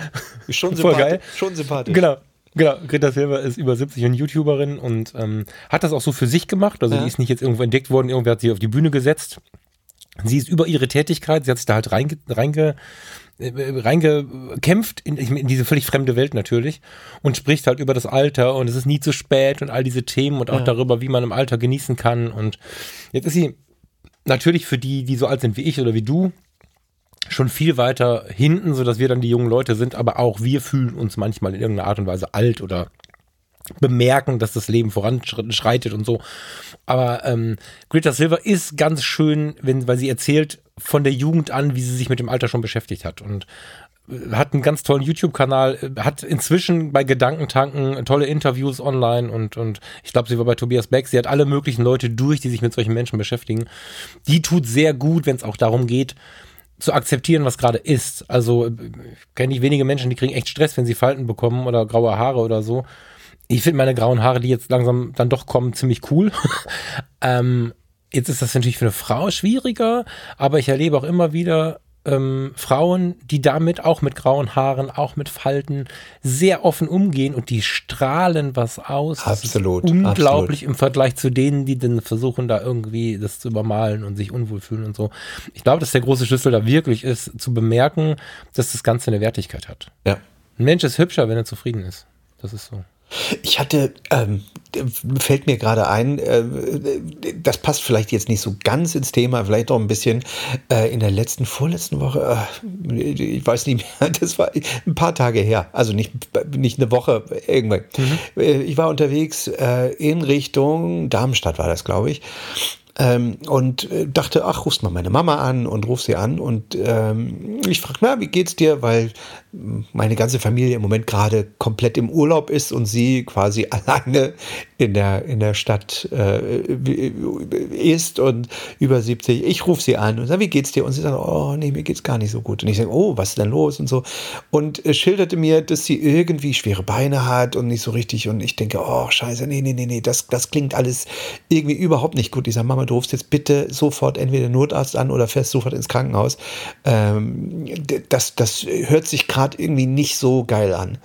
Schon [laughs] Voll geil. Schon sympathisch. Genau. Genau, Greta Silver ist über 70 und YouTuberin und ähm, hat das auch so für sich gemacht. Also ja. die ist nicht jetzt irgendwo entdeckt worden, irgendwer hat sie auf die Bühne gesetzt. Sie ist über ihre Tätigkeit, sie hat sich da halt reinge, reinge, äh, reingekämpft in, in, diese völlig fremde Welt natürlich und spricht halt über das Alter und es ist nie zu spät und all diese Themen und auch ja. darüber, wie man im Alter genießen kann. Und jetzt ist sie natürlich für die, die so alt sind wie ich oder wie du, schon viel weiter hinten, sodass wir dann die jungen Leute sind, aber auch wir fühlen uns manchmal in irgendeiner Art und Weise alt oder bemerken, dass das Leben voranschreitet und so. Aber ähm, Greta Silver ist ganz schön, wenn, weil sie erzählt von der Jugend an, wie sie sich mit dem Alter schon beschäftigt hat. Und äh, hat einen ganz tollen YouTube-Kanal, äh, hat inzwischen bei Gedankentanken tolle Interviews online und, und ich glaube, sie war bei Tobias Beck. Sie hat alle möglichen Leute durch, die sich mit solchen Menschen beschäftigen. Die tut sehr gut, wenn es auch darum geht, zu akzeptieren, was gerade ist. Also kenne ich wenige Menschen, die kriegen echt Stress, wenn sie Falten bekommen oder graue Haare oder so ich finde meine grauen Haare, die jetzt langsam dann doch kommen, ziemlich cool. [laughs] ähm, jetzt ist das natürlich für eine Frau schwieriger, aber ich erlebe auch immer wieder ähm, Frauen, die damit auch mit grauen Haaren, auch mit Falten sehr offen umgehen und die strahlen was aus. Absolut. unglaublich absolut. im Vergleich zu denen, die dann versuchen, da irgendwie das zu übermalen und sich unwohl fühlen und so. Ich glaube, dass der große Schlüssel da wirklich ist, zu bemerken, dass das Ganze eine Wertigkeit hat. Ja. Ein Mensch ist hübscher, wenn er zufrieden ist. Das ist so. Ich hatte, ähm, fällt mir gerade ein, äh, das passt vielleicht jetzt nicht so ganz ins Thema, vielleicht auch ein bisschen äh, in der letzten, vorletzten Woche, äh, ich weiß nicht mehr, [laughs] das war ein paar Tage her, also nicht, nicht eine Woche, irgendwann. Mhm. Äh, ich war unterwegs äh, in Richtung Darmstadt, war das, glaube ich. Ähm, und äh, dachte, ach, rufst mal meine Mama an und ruf sie an. Und ähm, ich frage, na, wie geht's dir? Weil meine ganze Familie im Moment gerade komplett im Urlaub ist und sie quasi [laughs] alleine in der, in der Stadt äh, ist und über 70. Ich rufe sie an und sage, wie geht's dir? Und sie sagt, oh nee, mir geht's gar nicht so gut. Und ich sage, oh, was ist denn los? Und so. Und äh, schilderte mir, dass sie irgendwie schwere Beine hat und nicht so richtig. Und ich denke, oh, scheiße, nee, nee, nee, nee, das, das klingt alles irgendwie überhaupt nicht gut. Ich sage, Mama, du rufst jetzt bitte sofort entweder Notarzt an oder fährst sofort ins Krankenhaus. Ähm, das, das hört sich gerade irgendwie nicht so geil an.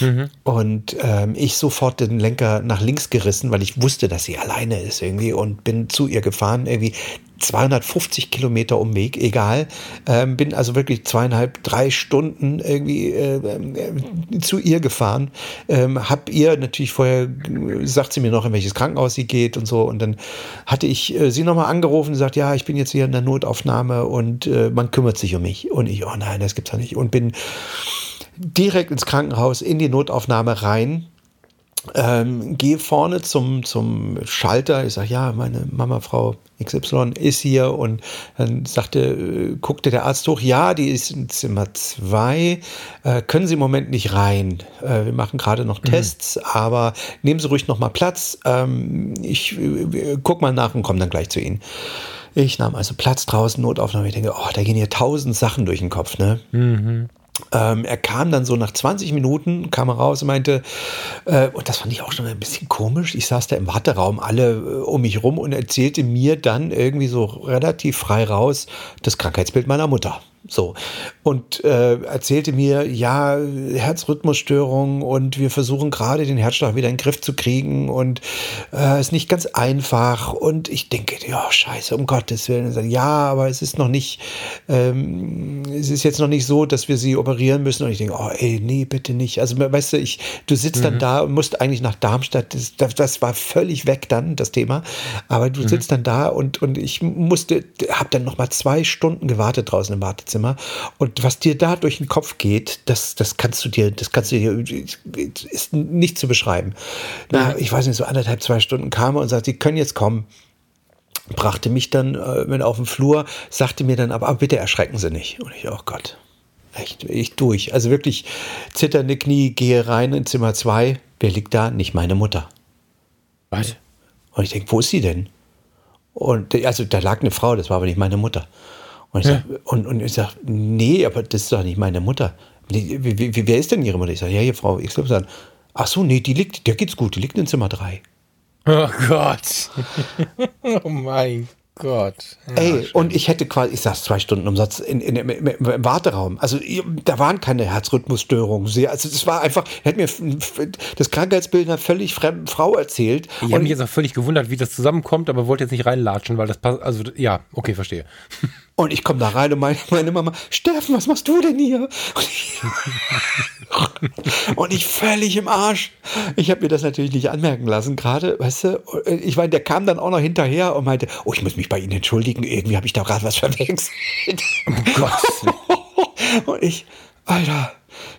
Mhm. Und ähm, ich sofort den Lenker nach links gerissen, weil ich wusste, dass sie alleine ist irgendwie und bin zu ihr gefahren, irgendwie 250 Kilometer Umweg, egal. Ähm, bin also wirklich zweieinhalb, drei Stunden irgendwie äh, äh, zu ihr gefahren. Ähm, hab ihr natürlich vorher, sagt sie mir noch, in welches Krankenhaus sie geht und so. Und dann hatte ich äh, sie nochmal angerufen und gesagt, ja, ich bin jetzt hier in der Notaufnahme und äh, man kümmert sich um mich. Und ich, oh nein, das gibt's ja nicht. Und bin direkt ins Krankenhaus, in die Notaufnahme rein ähm, gehe vorne zum, zum Schalter. Ich sage, ja, meine Mama, Frau XY ist hier. Und dann sagte, äh, guckte der Arzt hoch, ja, die ist in Zimmer 2. Äh, können Sie im Moment nicht rein. Äh, wir machen gerade noch mhm. Tests, aber nehmen Sie ruhig noch mal Platz. Ähm, ich äh, guck mal nach und komme dann gleich zu Ihnen. Ich nahm also Platz draußen, Notaufnahme. Ich denke, oh, da gehen hier tausend Sachen durch den Kopf, ne? Mhm. Ähm, er kam dann so nach 20 Minuten, kam er raus und meinte, äh, und das fand ich auch schon ein bisschen komisch, ich saß da im Warteraum, alle äh, um mich rum und erzählte mir dann irgendwie so relativ frei raus das Krankheitsbild meiner Mutter. So. Und äh, erzählte mir, ja, Herzrhythmusstörung und wir versuchen gerade den Herzschlag wieder in den Griff zu kriegen und äh, ist nicht ganz einfach. Und ich denke, ja, scheiße, um Gottes Willen. Sage, ja, aber es ist noch nicht, ähm, es ist jetzt noch nicht so, dass wir sie operieren müssen. Und ich denke, oh, ey, nee, bitte nicht. Also, weißt du, ich, du sitzt mhm. dann da und musst eigentlich nach Darmstadt. Das, das, war völlig weg dann, das Thema. Aber du mhm. sitzt dann da und, und ich musste, habe dann noch mal zwei Stunden gewartet draußen im Wartezimmer. Kinderzimmer. Und was dir da durch den Kopf geht, das, das kannst du dir, das kannst du dir, ist nicht zu beschreiben. Na, ich weiß nicht, so anderthalb, zwei Stunden kam er und sagte, Sie können jetzt kommen brachte mich dann äh, auf den Flur, sagte mir dann aber, aber bitte erschrecken Sie nicht. Und ich, oh Gott, Echt, ich durch. Also wirklich zitternde Knie, gehe rein in Zimmer 2. Wer liegt da? Nicht meine Mutter. Was? Und ich denke, wo ist sie denn? Und also da lag eine Frau, das war aber nicht meine Mutter. Und ich ja. sage, und, und ich sag, nee, aber das ist doch nicht meine Mutter. Wie, wie, wie, wer ist denn ihre Mutter? Ich sage, ja, hier Frau Ich glaube, Ach so, nee, die liegt, der geht's gut, die liegt in Zimmer 3. Oh Gott. [laughs] oh mein Gott. Ja, Ey, schön. und ich hätte quasi, ich saß zwei Stunden Umsatz in, in, im, im, Warteraum. Also da waren keine Herzrhythmusstörungen. Also das war einfach, er hat mir das Krankheitsbild einer völlig fremden Frau erzählt. Ich habe mich jetzt auch völlig gewundert, wie das zusammenkommt, aber wollte jetzt nicht reinlatschen, weil das passt, also ja, okay, verstehe. [laughs] Und ich komme da rein und meine, meine Mama, Steffen, was machst du denn hier? Und ich, und ich völlig im Arsch. Ich habe mir das natürlich nicht anmerken lassen, gerade, weißt du, ich meine, der kam dann auch noch hinterher und meinte, oh, ich muss mich bei Ihnen entschuldigen, irgendwie habe ich da gerade was verwechselt. Oh Gott. und ich, Alter,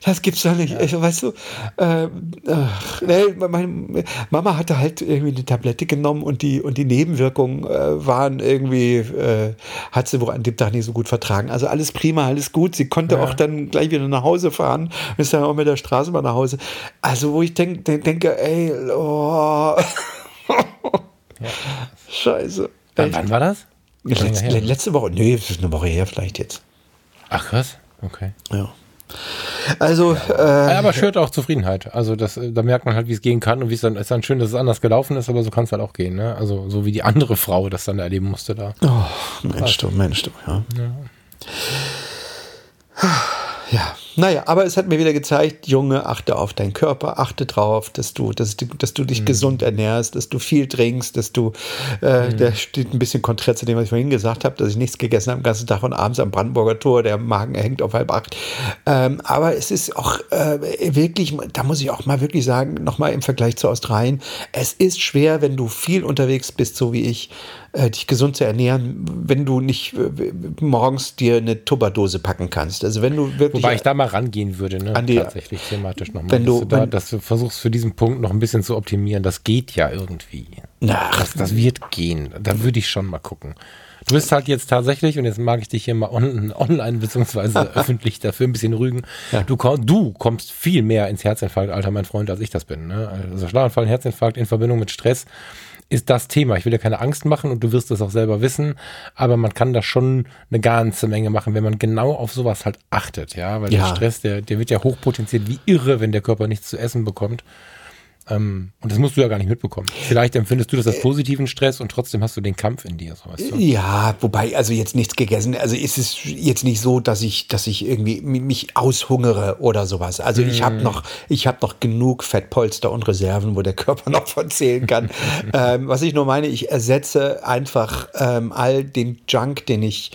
das gibt's doch nicht. Ja. Ich, weißt du, äh, ach, nee, meine Mama hatte halt irgendwie eine Tablette genommen und die, und die Nebenwirkungen äh, waren irgendwie, äh, hat sie wohl an dem Tag nicht so gut vertragen. Also alles prima, alles gut. Sie konnte ja. auch dann gleich wieder nach Hause fahren, ist dann auch mit der Straßenbahn nach Hause. Also, wo ich denk, denk, denke, ey, oh. [laughs] ja. Scheiße. Wann, wann war das? Letzte, letzte Woche, nee, das ist eine Woche her vielleicht jetzt. Ach krass, okay. Ja. Also, ja. äh, aber schürt auch Zufriedenheit. Also, das, da merkt man halt, wie es gehen kann und wie es dann ist dann schön, dass es anders gelaufen ist, aber so kann es halt auch gehen. Ne? Also, so wie die andere Frau das dann erleben musste da. Oh, Mensch, du, Mensch, du, ja. ja. Ja, naja, aber es hat mir wieder gezeigt, Junge, achte auf deinen Körper, achte drauf, dass du, dass, du, dass du dich mhm. gesund ernährst, dass du viel trinkst, dass du, äh, mhm. der steht ein bisschen konträr zu dem, was ich vorhin gesagt habe, dass ich nichts gegessen habe den ganzen Tag und abends am Brandenburger Tor, der Magen hängt auf halb acht. Ähm, aber es ist auch äh, wirklich, da muss ich auch mal wirklich sagen, nochmal im Vergleich zu Australien, es ist schwer, wenn du viel unterwegs bist, so wie ich, äh, dich gesund zu ernähren, wenn du nicht äh, morgens dir eine Tupperdose packen kannst. Also wenn du wirklich Wobei ich da mal rangehen würde, ne? Die, tatsächlich thematisch nochmal. Wenn du, du da, dass du versuchst für diesen Punkt noch ein bisschen zu optimieren, das geht ja irgendwie. Ach, das, das wird gehen. Da würde ich schon mal gucken. Du bist halt jetzt tatsächlich, und jetzt mag ich dich hier mal on, online beziehungsweise [laughs] öffentlich dafür ein bisschen rügen, ja. du, du, kommst viel mehr ins Herzinfarkt, alter mein Freund, als ich das bin. Ne? Also Schlaganfall, Herzinfarkt in Verbindung mit Stress ist das Thema. Ich will dir keine Angst machen und du wirst es auch selber wissen, aber man kann da schon eine ganze Menge machen, wenn man genau auf sowas halt achtet, ja, weil ja. der Stress, der, der wird ja hochpotenziert wie irre, wenn der Körper nichts zu essen bekommt. Ähm, und das musst du ja gar nicht mitbekommen. Vielleicht empfindest du das als äh, positiven Stress und trotzdem hast du den Kampf in dir. So weißt du? Ja, wobei, also jetzt nichts gegessen. Also ist es jetzt nicht so, dass ich, dass ich irgendwie mich aushungere oder sowas. Also ich habe mm. noch, ich habe noch genug Fettpolster und Reserven, wo der Körper [laughs] noch verzählen kann. ähm, was ich nur meine, ich ersetze einfach ähm, all den Junk, den ich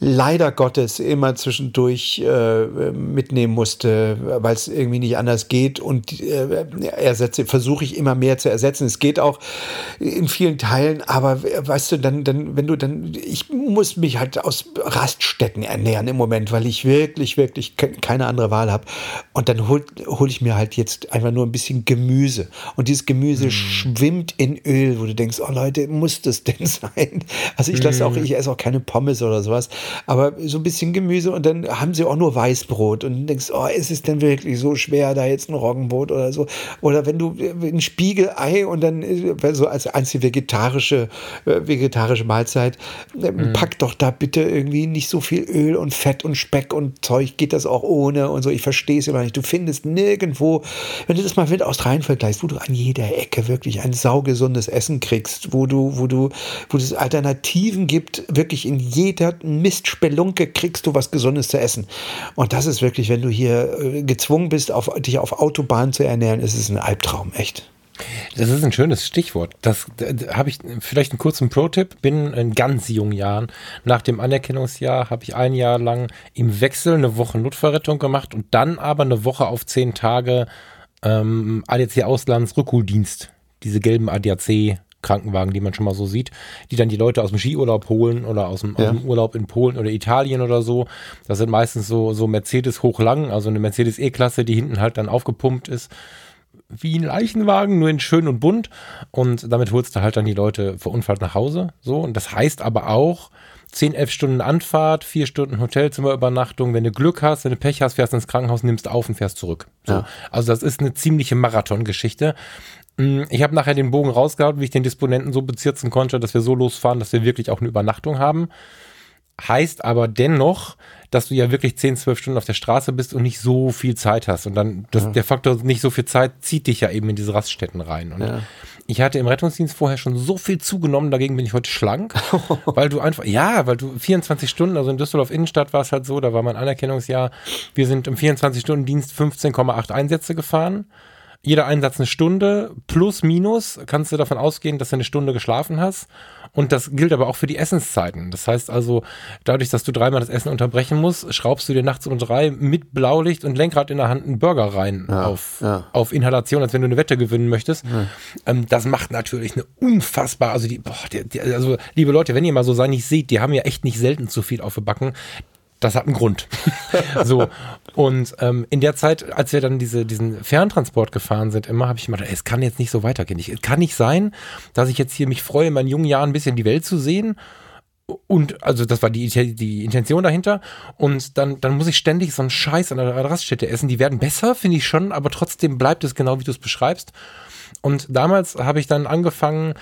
leider Gottes immer zwischendurch äh, mitnehmen musste, weil es irgendwie nicht anders geht. Und äh, ersetze, versuche ich immer mehr zu ersetzen. Es geht auch in vielen Teilen, aber weißt du, dann, dann, wenn du dann, ich muss mich halt aus Raststätten ernähren im Moment, weil ich wirklich, wirklich keine andere Wahl habe. Und dann hole hol ich mir halt jetzt einfach nur ein bisschen Gemüse. Und dieses Gemüse mm. schwimmt in Öl, wo du denkst, oh Leute, muss das denn [laughs] sein? Also ich lasse mm. auch, ich esse auch keine Pommes oder sowas aber so ein bisschen Gemüse und dann haben sie auch nur Weißbrot und denkst, oh, ist es denn wirklich so schwer, da jetzt ein Roggenbrot oder so? Oder wenn du ein Spiegelei und dann äh, so als einzige vegetarische, äh, vegetarische Mahlzeit, äh, mhm. pack doch da bitte irgendwie nicht so viel Öl und Fett und Speck und Zeug, geht das auch ohne und so. Ich verstehe es immer nicht. Du findest nirgendwo, wenn du das mal mit Australien vergleichst, wo du an jeder Ecke wirklich ein saugesundes Essen kriegst, wo du, wo du, wo es Alternativen gibt, wirklich in jeder Mist Spelunke kriegst du was Gesundes zu essen. Und das ist wirklich, wenn du hier äh, gezwungen bist, auf, dich auf Autobahn zu ernähren, ist es ein Albtraum, echt. Das ist ein schönes Stichwort. Das, da habe ich vielleicht einen kurzen Pro-Tipp. Bin in ganz jungen Jahren, nach dem Anerkennungsjahr, habe ich ein Jahr lang im Wechsel eine Woche Notfallrettung gemacht und dann aber eine Woche auf zehn Tage ähm, ADAC Auslandsrückholdienst. Diese gelben ADAC Krankenwagen, die man schon mal so sieht, die dann die Leute aus dem Skiurlaub holen oder aus dem, ja. aus dem Urlaub in Polen oder Italien oder so. Das sind meistens so, so Mercedes hochlang, also eine Mercedes E-Klasse, die hinten halt dann aufgepumpt ist wie ein Leichenwagen, nur in schön und bunt. Und damit holst du halt dann die Leute verunfallt nach Hause. So. Und das heißt aber auch, 10, 11 Stunden Anfahrt, 4 Stunden Hotelzimmerübernachtung. Wenn du Glück hast, wenn du Pech hast, fährst du ins Krankenhaus, nimmst auf und fährst zurück. So. Ja. Also das ist eine ziemliche Marathongeschichte. Mm, ich habe nachher den Bogen rausgehauen, wie ich den Disponenten so bezirzen konnte, dass wir so losfahren, dass wir wirklich auch eine Übernachtung haben. Heißt aber dennoch, dass du ja wirklich 10, 12 Stunden auf der Straße bist und nicht so viel Zeit hast. Und dann, das, ja. der Faktor nicht so viel Zeit zieht dich ja eben in diese Raststätten rein. Und ja. ich hatte im Rettungsdienst vorher schon so viel zugenommen, dagegen bin ich heute schlank, [laughs] weil du einfach, ja, weil du 24 Stunden, also in Düsseldorf Innenstadt war es halt so, da war mein Anerkennungsjahr, wir sind im 24-Stunden-Dienst 15,8 Einsätze gefahren jeder Einsatz eine Stunde, plus, minus, kannst du davon ausgehen, dass du eine Stunde geschlafen hast. Und das gilt aber auch für die Essenszeiten. Das heißt also, dadurch, dass du dreimal das Essen unterbrechen musst, schraubst du dir nachts um drei mit Blaulicht und Lenkrad in der Hand einen Burger rein ja, auf, ja. auf Inhalation, als wenn du eine Wette gewinnen möchtest. Ja. Ähm, das macht natürlich eine unfassbar, also die, boah, die, die, also liebe Leute, wenn ihr mal so sein nicht seht, die haben ja echt nicht selten zu viel auf Backen das hat einen Grund. [laughs] so. Und ähm, in der Zeit, als wir dann diese, diesen Ferntransport gefahren sind, immer habe ich immer gedacht, es kann jetzt nicht so weitergehen. Es kann nicht sein, dass ich jetzt hier mich freue, in meinen jungen Jahren ein bisschen die Welt zu sehen. Und also das war die, die Intention dahinter. Und dann, dann muss ich ständig so einen Scheiß an der Raststätte essen. Die werden besser, finde ich schon, aber trotzdem bleibt es genau, wie du es beschreibst. Und damals habe ich dann angefangen,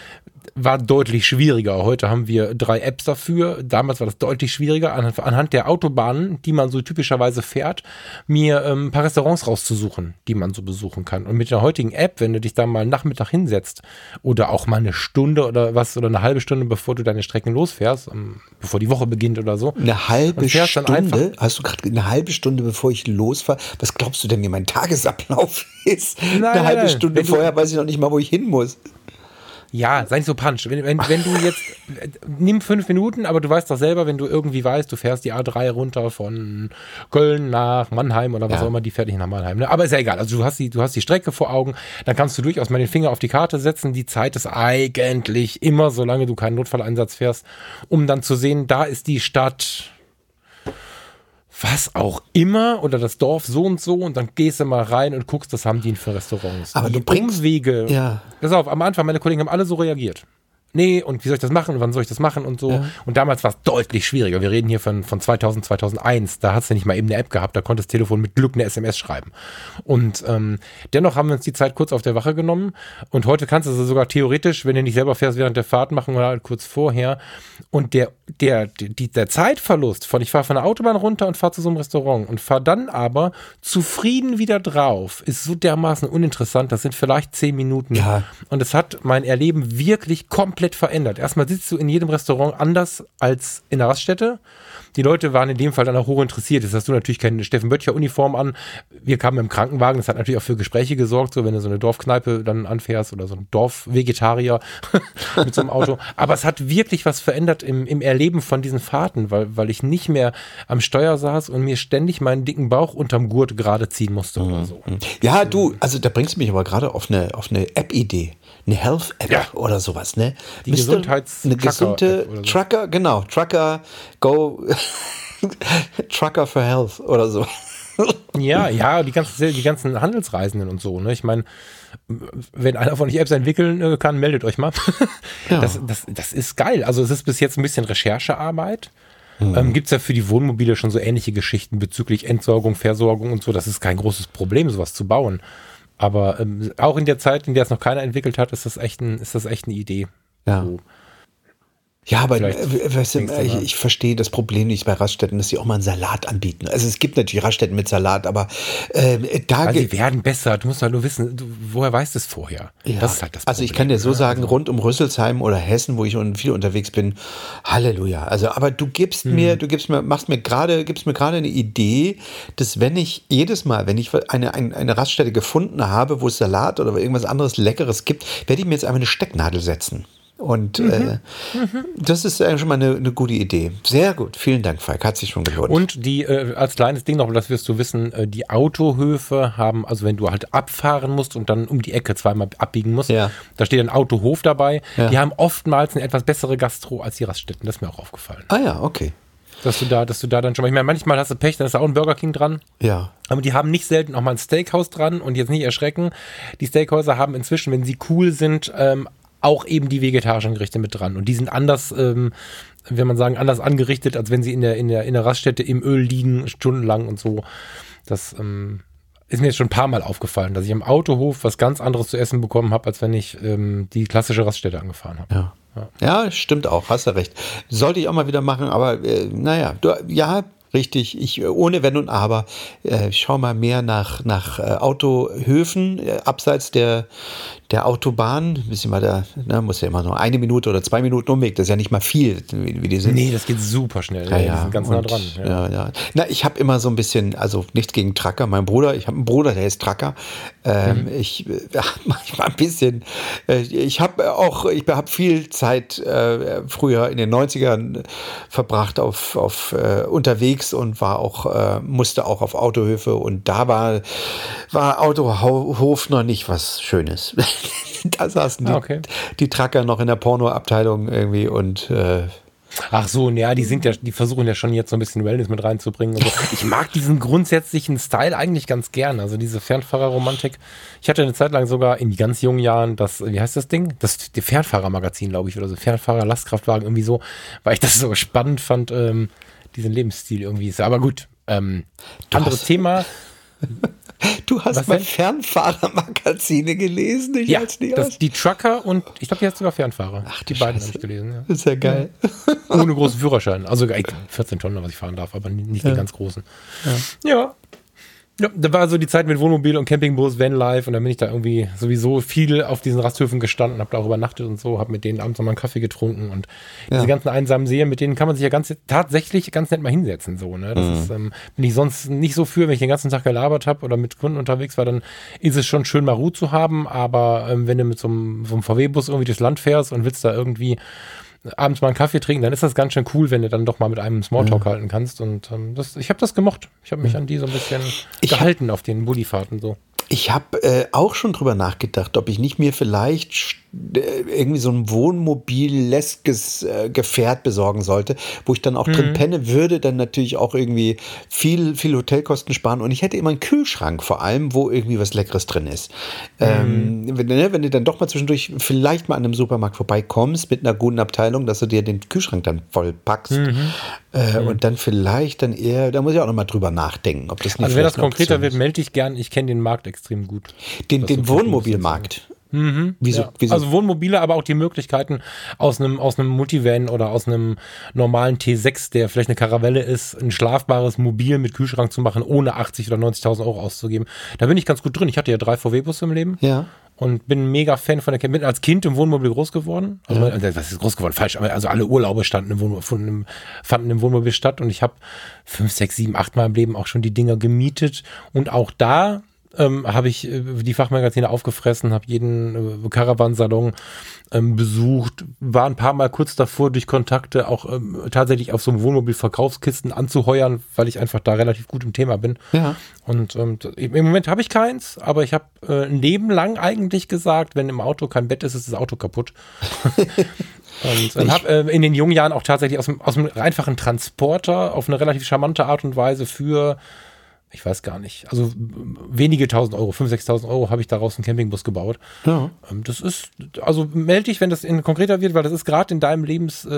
war deutlich schwieriger. Heute haben wir drei Apps dafür. Damals war das deutlich schwieriger, anhand der Autobahnen, die man so typischerweise fährt, mir ähm, ein paar Restaurants rauszusuchen, die man so besuchen kann. Und mit der heutigen App, wenn du dich da mal Nachmittag hinsetzt oder auch mal eine Stunde oder was oder eine halbe Stunde, bevor du deine Strecken losfährst, ähm, bevor die Woche beginnt oder so. Eine halbe Stunde? Hast du gerade eine halbe Stunde, bevor ich losfahre? Was glaubst du denn, wie mein Tagesablauf [laughs] ist? Nein, eine halbe Stunde vorher weiß ich noch nicht mal, wo ich hin muss. Ja, sei nicht so punch. Wenn, wenn, wenn du jetzt, nimm fünf Minuten, aber du weißt doch selber, wenn du irgendwie weißt, du fährst die A3 runter von Köln nach Mannheim oder was ja. auch immer, die fährt nicht nach Mannheim. Ne? Aber ist ja egal. Also du hast, die, du hast die Strecke vor Augen, dann kannst du durchaus mal den Finger auf die Karte setzen. Die Zeit ist eigentlich immer, solange du keinen Notfalleinsatz fährst, um dann zu sehen, da ist die Stadt was auch immer oder das Dorf so und so und dann gehst du mal rein und guckst, was haben die für Restaurants. Aber die du bringst Umwege. Ja. Pass auf, am Anfang meine Kollegen haben alle so reagiert nee, und wie soll ich das machen und wann soll ich das machen und so. Ja. Und damals war es deutlich schwieriger. Wir reden hier von, von 2000, 2001. Da hast du nicht mal eben eine App gehabt, da konntest das Telefon mit Glück eine SMS schreiben. Und ähm, dennoch haben wir uns die Zeit kurz auf der Wache genommen. Und heute kannst du sogar theoretisch, wenn du nicht selber fährst, während der Fahrt machen oder halt kurz vorher. Und der, der, die, der Zeitverlust von, ich fahre von der Autobahn runter und fahre zu so einem Restaurant und fahre dann aber zufrieden wieder drauf, ist so dermaßen uninteressant. Das sind vielleicht zehn Minuten. Ja. Und es hat mein Erleben wirklich komplett komplett verändert. Erstmal sitzt du in jedem Restaurant anders als in der Raststätte. Die Leute waren in dem Fall dann auch hoch interessiert. Jetzt hast du natürlich keine Steffen Böttcher Uniform an. Wir kamen im Krankenwagen. Das hat natürlich auch für Gespräche gesorgt, so wenn du so eine Dorfkneipe dann anfährst oder so ein Dorfvegetarier [laughs] mit so einem Auto. Aber es hat wirklich was verändert im, im Erleben von diesen Fahrten, weil, weil ich nicht mehr am Steuer saß und mir ständig meinen dicken Bauch unterm Gurt gerade ziehen musste mhm. oder so. Ja, du, also da bringst du mich aber gerade auf eine, auf eine App-Idee eine Health-App ja. oder sowas, ne? Die Gesundheits eine gesunde so. Trucker, genau, Trucker, Go, [laughs] Trucker for Health oder so. ja, ja, die ganzen, die ganzen Handelsreisenden und so, ne? Ich meine, wenn einer von euch Apps entwickeln äh, kann, meldet euch mal. [laughs] ja. das, das, das ist geil. Also es ist bis jetzt ein bisschen Recherchearbeit. Mhm. Ähm, Gibt es ja für die Wohnmobile schon so ähnliche Geschichten bezüglich Entsorgung, Versorgung und so. Das ist kein großes Problem, sowas zu bauen. Aber ähm, auch in der Zeit, in der es noch keiner entwickelt hat, ist das echt, ein, ist das echt eine Idee. Ja. So. Ja, aber äh, weißt du, ich, ich, verstehe das Problem nicht bei Raststätten, dass sie auch mal einen Salat anbieten. Also es gibt natürlich Raststätten mit Salat, aber äh, da also sie werden besser. Du musst halt nur wissen, du, woher weißt du es vorher? Ja. Das ist halt das Problem. Also ich kann dir so sagen, also. rund um Rüsselsheim oder Hessen, wo ich viel unterwegs bin, Halleluja. Also, aber du gibst hm. mir, du gibst mir, machst mir gerade, gibst mir gerade eine Idee, dass wenn ich jedes Mal, wenn ich eine, eine, eine Raststätte gefunden habe, wo es Salat oder irgendwas anderes Leckeres gibt, werde ich mir jetzt einfach eine Stecknadel setzen. Und mhm. Äh, mhm. das ist eigentlich schon mal eine, eine, gute Idee. Sehr gut. Vielen Dank, Falk. Hat sich schon gelohnt. Und die, äh, als kleines Ding noch, das wirst du wissen, äh, die Autohöfe haben, also wenn du halt abfahren musst und dann um die Ecke zweimal abbiegen musst, ja. da steht ein Autohof dabei. Ja. Die haben oftmals eine etwas bessere Gastro als die Raststätten. Das ist mir auch aufgefallen. Ah ja, okay. Dass du da, dass du da dann schon mal, ich meine, manchmal hast du Pech, dann ist da auch ein Burger King dran. Ja. Aber die haben nicht selten auch mal ein Steakhouse dran und jetzt nicht erschrecken. Die Steakhäuser haben inzwischen, wenn sie cool sind, ähm, auch eben die vegetarischen Gerichte mit dran. Und die sind anders, ähm, wenn man sagen, anders angerichtet, als wenn sie in der, in der, in der Raststätte im Öl liegen, stundenlang und so. Das ähm, ist mir jetzt schon ein paar Mal aufgefallen, dass ich am Autohof was ganz anderes zu essen bekommen habe, als wenn ich ähm, die klassische Raststätte angefahren habe. Ja. Ja. ja. stimmt auch, hast du recht. Sollte ich auch mal wieder machen, aber äh, naja, du, ja, richtig. Ich ohne Wenn und Aber äh, schau mal mehr nach, nach äh, Autohöfen äh, abseits der, der Autobahn. Ein bisschen weiter, ne, muss ja immer nur eine Minute oder zwei Minuten Umweg. Das ist ja nicht mal viel, wie, wie die sind. Nee, das geht super schnell. Ja, ja, ganz und, nah dran. Ja. ja, ja. Na, ich habe immer so ein bisschen, also nichts gegen Tracker. Mein Bruder, ich habe einen Bruder, der ist Tracker. Ähm, mhm. Ich äh, [laughs] ja, manchmal ein bisschen. Äh, ich habe auch, ich habe viel Zeit äh, früher in den 90ern verbracht auf, auf äh, unterwegs unterwegs und war auch, äh, musste auch auf Autohöfe und da war, war Autohof noch nicht was Schönes. [laughs] da saßen die, okay. die Tracker noch in der Pornoabteilung irgendwie und äh, Ach so, ja, die sind ja, die versuchen ja schon jetzt so ein bisschen Wellness mit reinzubringen. So. [laughs] Ich mag diesen grundsätzlichen Style eigentlich ganz gern. Also diese Fernfahrerromantik. Ich hatte eine Zeit lang sogar in ganz jungen Jahren das, wie heißt das Ding? Das die Fernfahrermagazin, glaube ich, oder so Fernfahrer Lastkraftwagen irgendwie so, weil ich das so spannend fand. Ähm, diesen Lebensstil irgendwie ist. Aber gut, ähm, anderes hast, Thema. [laughs] Du hast Was mal Fernfahrermagazine gelesen, ich ja, das, die Trucker und ich glaube, die hat sogar Fernfahrer. Ach, die, die beiden habe ich gelesen. Ja. Ist ja geil. Ja. Ohne großen Führerschein. Also 14 Tonnen, was ich fahren darf, aber nicht ja. die ganz großen. Ja. Ja, da war so die Zeit mit Wohnmobil und Campingbus, Vanlife und dann bin ich da irgendwie sowieso viel auf diesen Rasthöfen gestanden, habe da auch übernachtet und so, habe mit denen abends nochmal einen Kaffee getrunken und ja. diese ganzen einsamen Seen, mit denen kann man sich ja ganz tatsächlich ganz nett mal hinsetzen so, ne? Das mhm. ist ähm, bin ich sonst nicht so für, wenn ich den ganzen Tag gelabert habe oder mit Kunden unterwegs war, dann ist es schon schön mal Ruhe zu haben, aber ähm, wenn du mit so einem, so einem VW-Bus irgendwie durchs Land fährst und willst da irgendwie abends mal einen Kaffee trinken, dann ist das ganz schön cool, wenn du dann doch mal mit einem Smalltalk ja. halten kannst. Und ähm, das, ich habe das gemocht. Ich habe mich an die so ein bisschen ich gehalten hab, auf den Bullifahrten so. Ich habe äh, auch schon drüber nachgedacht, ob ich nicht mir vielleicht irgendwie so ein Wohnmobil-leskes äh, Gefährt besorgen sollte, wo ich dann auch mhm. drin penne, würde dann natürlich auch irgendwie viel, viel Hotelkosten sparen und ich hätte immer einen Kühlschrank vor allem, wo irgendwie was Leckeres drin ist. Mhm. Ähm, wenn, ne, wenn, du dann doch mal zwischendurch vielleicht mal an einem Supermarkt vorbeikommst mit einer guten Abteilung, dass du dir den Kühlschrank dann voll packst mhm. Äh, mhm. und dann vielleicht dann eher, da muss ich auch noch mal drüber nachdenken, ob das nicht Also wenn das konkreter wird, melde ich gern, ich kenne den Markt extrem gut. Den, den Wohnmobilmarkt. Mhm, wieso, ja. wieso? Also Wohnmobile, aber auch die Möglichkeiten aus einem aus einem Multivan oder aus einem normalen T6, der vielleicht eine Karavelle ist, ein schlafbares Mobil mit Kühlschrank zu machen, ohne 80 oder 90.000 Euro auszugeben. Da bin ich ganz gut drin. Ich hatte ja drei VW-Busse im Leben. Ja. Und bin mega Fan von der Bin als Kind im Wohnmobil groß geworden. Also, ja. Äh, was ist groß geworden? Falsch. Also alle Urlaube standen im Wohnmobil, fanden im Wohnmobil statt. Und ich habe fünf, sechs, sieben, acht Mal im Leben auch schon die Dinger gemietet. Und auch da ähm, habe ich äh, die Fachmagazine aufgefressen, habe jeden äh, Caravansalon ähm, besucht, war ein paar Mal kurz davor, durch Kontakte auch ähm, tatsächlich auf so einem Wohnmobil Verkaufskisten anzuheuern, weil ich einfach da relativ gut im Thema bin. Ja. Und ähm, im Moment habe ich keins, aber ich habe äh, ein Leben lang eigentlich gesagt, wenn im Auto kein Bett ist, ist das Auto kaputt. [laughs] Und, und habe äh, in den jungen Jahren auch tatsächlich aus dem, aus dem einfachen Transporter auf eine relativ charmante Art und Weise für ich weiß gar nicht, also wenige tausend Euro, 5.000, 6.000 Euro habe ich daraus einen Campingbus gebaut. Ja. Ähm, das ist, also melde dich, wenn das in konkreter wird, weil das ist gerade in deinem Lebensstil,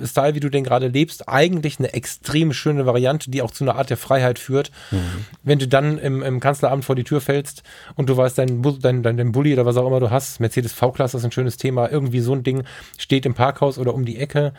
äh, wie du den gerade lebst, eigentlich eine extrem schöne Variante, die auch zu einer Art der Freiheit führt. Mhm. Wenn du dann im, im Kanzleramt vor die Tür fällst und du weißt, dein, dein, dein, dein Bulli oder was auch immer du hast, Mercedes V-Klasse ist ein schönes Thema, irgendwie so ein Ding steht im Parkhaus oder um die Ecke,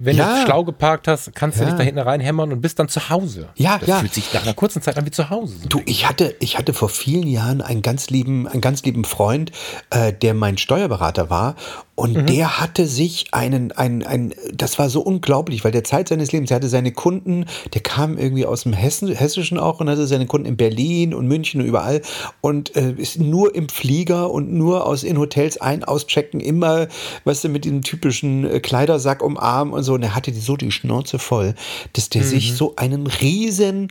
wenn ja. du schlau geparkt hast, kannst du dich da hinten reinhämmern und bist dann zu Hause. Ja, das ja. fühlt sich nach einer kurzen Zeit an wie zu Hause. So du, ich hatte, ich hatte vor vielen Jahren einen ganz lieben, einen ganz lieben Freund, äh, der mein Steuerberater war und mhm. der hatte sich einen, ein, ein, das war so unglaublich, weil der Zeit seines Lebens, er hatte seine Kunden, der kam irgendwie aus dem Hessen, Hessischen auch und hatte seine Kunden in Berlin und München und überall und äh, ist nur im Flieger und nur aus in Hotels ein, auschecken, immer, weißt du, mit diesem typischen äh, Kleidersack um Arm und so. Und er hatte so die Schnauze voll, dass der mhm. sich so einen riesen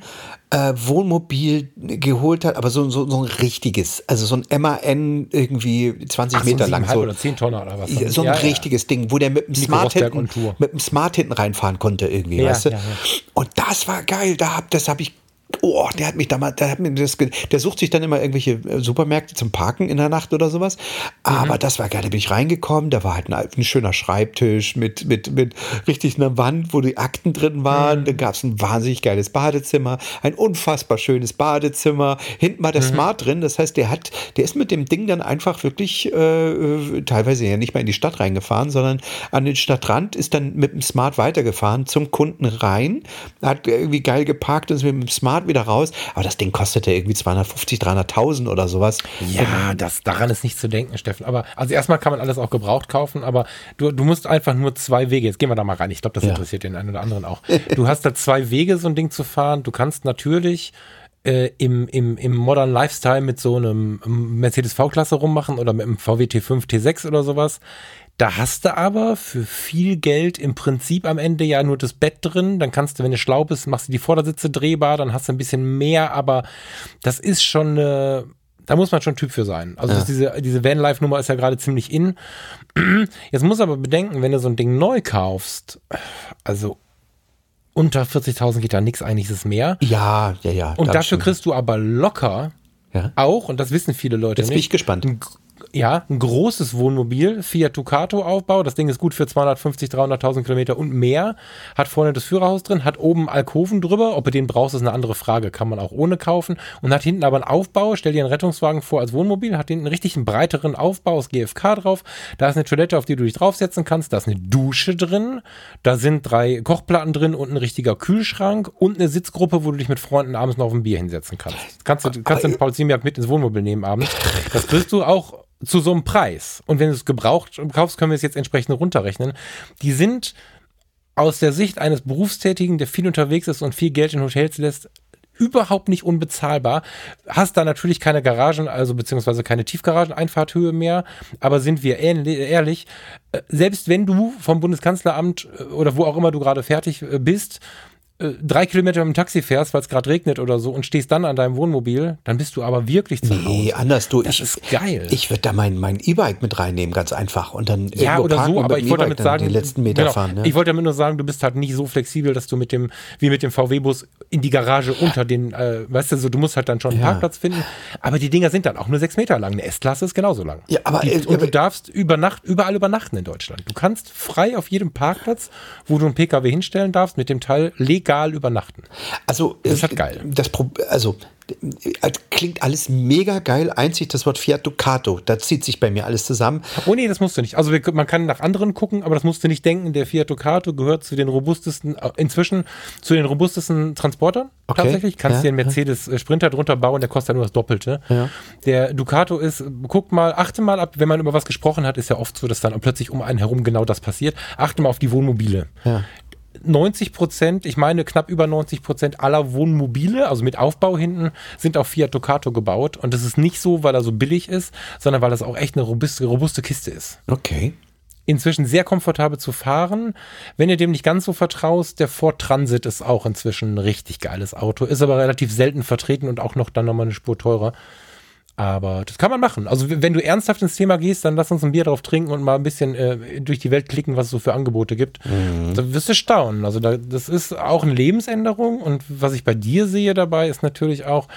äh, Wohnmobil geholt hat, aber so, so, so ein richtiges, also so ein MAN irgendwie 20 Ach, Meter so lang. So, oder 10 Tonnen oder was. So ein ja, richtiges ja. Ding, wo der mit dem, Smart hinten, mit dem Smart hinten reinfahren konnte irgendwie, ja, weißt du? Und das war geil, da hab, das habe ich oh, der hat mich damals, der hat mir das, der sucht sich dann immer irgendwelche äh, Supermärkte zum Parken in der Nacht oder sowas. Aber mhm. das war geil, da bin ich reingekommen, da war halt ein, ein, schöner Schreibtisch mit, mit, mit richtig einer Wand, wo die Akten drin waren. Mhm. Da gab es ein wahnsinnig geiles Badezimmer, ein unfassbar schönes Badezimmer. Hinten war der mhm. Smart drin, das heißt, der hat, der ist mit dem Ding dann einfach wirklich äh teilweise ja nicht mal in die Stadt reingefahren, sondern an den Stadtrand ist dann mit dem Smart weitergefahren zum Kunden rein, hat irgendwie geil geparkt und ist mit dem Smart wieder raus. Aber das Ding kostete irgendwie 250, 300.000 oder sowas. Ja, das, daran ist nicht zu denken, Steffen. Aber also erstmal kann man alles auch gebraucht kaufen, aber du, du musst einfach nur zwei Wege. Jetzt gehen wir da mal rein. Ich glaube, das ja. interessiert den einen oder anderen auch. Du hast da zwei Wege, so ein Ding zu fahren. Du kannst natürlich äh, im, im, im Modern Lifestyle mit so einem Mercedes V-Klasse rummachen oder mit einem VW T5, T6 oder sowas. Da hast du aber für viel Geld im Prinzip am Ende ja nur das Bett drin. Dann kannst du, wenn du schlau bist, machst du die Vordersitze drehbar, dann hast du ein bisschen mehr, aber das ist schon eine, da muss man schon Typ für sein. Also ja. diese, diese Vanlife-Nummer ist ja gerade ziemlich in. [clears throat] Jetzt muss aber bedenken, wenn du so ein Ding neu kaufst, also unter 40.000 geht da nichts, eigentlich ist es mehr. Ja, ja, ja. Und dafür kriegst du aber locker ja. auch, und das wissen viele Leute Jetzt nicht. Jetzt bin ich gespannt ja, ein großes Wohnmobil, Fiat Ducato Aufbau. Das Ding ist gut für 250, 300.000 Kilometer und mehr. Hat vorne das Führerhaus drin, hat oben Alkoven drüber. Ob du den brauchst, ist eine andere Frage. Kann man auch ohne kaufen. Und hat hinten aber einen Aufbau. Stell dir einen Rettungswagen vor als Wohnmobil. Hat hinten einen richtig breiteren Aufbau aus GFK drauf. Da ist eine Toilette, auf die du dich draufsetzen kannst. Da ist eine Dusche drin. Da sind drei Kochplatten drin und ein richtiger Kühlschrank und eine Sitzgruppe, wo du dich mit Freunden abends noch auf ein Bier hinsetzen kannst. Kannst du, kannst du den Paul Ziemiak mit ins Wohnmobil nehmen abends. Das wirst du auch zu so einem Preis. Und wenn du es gebraucht kaufst, können wir es jetzt entsprechend runterrechnen. Die sind aus der Sicht eines Berufstätigen, der viel unterwegs ist und viel Geld in Hotels lässt, überhaupt nicht unbezahlbar. Hast da natürlich keine Garagen, also beziehungsweise keine Tiefgaragen-Einfahrthöhe mehr, aber sind wir ehrlich, äh, selbst wenn du vom Bundeskanzleramt äh, oder wo auch immer du gerade fertig äh, bist, äh, drei Kilometer mit dem Taxi fährst, weil es gerade regnet oder so und stehst dann an deinem Wohnmobil, dann bist du aber wirklich zu Hause. Nee, anders du. Das ich, ist geil. Ich würde da mein, mein E-Bike mit reinnehmen, ganz einfach. Und dann ja, oder so, aber ich wollte damit sagen, die letzten Meter genau, fahren. Ne? Ich wollte damit nur sagen, du bist halt nicht so flexibel, dass du mit dem, wie mit dem VW-Bus in die Garage unter den, äh, weißt du, so, du musst halt dann schon einen ja. Parkplatz finden. Aber die Dinger sind dann auch nur sechs Meter lang. Eine S-Klasse ist genauso lang. Ja, aber, die, und du darfst über Nacht, überall übernachten in Deutschland. Du kannst frei auf jedem Parkplatz, wo du einen PKW hinstellen darfst, mit dem Teil legal übernachten. Also, das ist halt geil. Das, also, äh, klingt alles mega geil, einzig das Wort Fiat Ducato. Da zieht sich bei mir alles zusammen. Oh nee, das musst du nicht. Also wir, man kann nach anderen gucken, aber das musst du nicht denken. Der Fiat Ducato gehört zu den robustesten, äh, inzwischen zu den robustesten Transportern. Okay. Tatsächlich. Kannst ja, dir einen Mercedes. Sprinter drunter bauen, der kostet ja nur das Doppelte. Ja. Der Ducato ist, guck mal, achte mal ab, wenn man über was gesprochen hat, ist ja oft so, dass dann plötzlich um einen herum genau das passiert. Achte mal auf die Wohnmobile. Ja. 90 Prozent, ich meine knapp über 90 Prozent aller Wohnmobile, also mit Aufbau hinten, sind auf Fiat Ducato gebaut. Und das ist nicht so, weil er so billig ist, sondern weil das auch echt eine robuste, robuste Kiste ist. Okay. Inzwischen sehr komfortabel zu fahren. Wenn ihr dem nicht ganz so vertraust, der Ford Transit ist auch inzwischen ein richtig geiles Auto, ist aber relativ selten vertreten und auch noch dann nochmal eine Spur teurer. Aber das kann man machen. Also wenn du ernsthaft ins Thema gehst, dann lass uns ein Bier drauf trinken und mal ein bisschen äh, durch die Welt klicken, was es so für Angebote gibt. Mhm. Da wirst du staunen. Also da, das ist auch eine Lebensänderung. Und was ich bei dir sehe dabei, ist natürlich auch,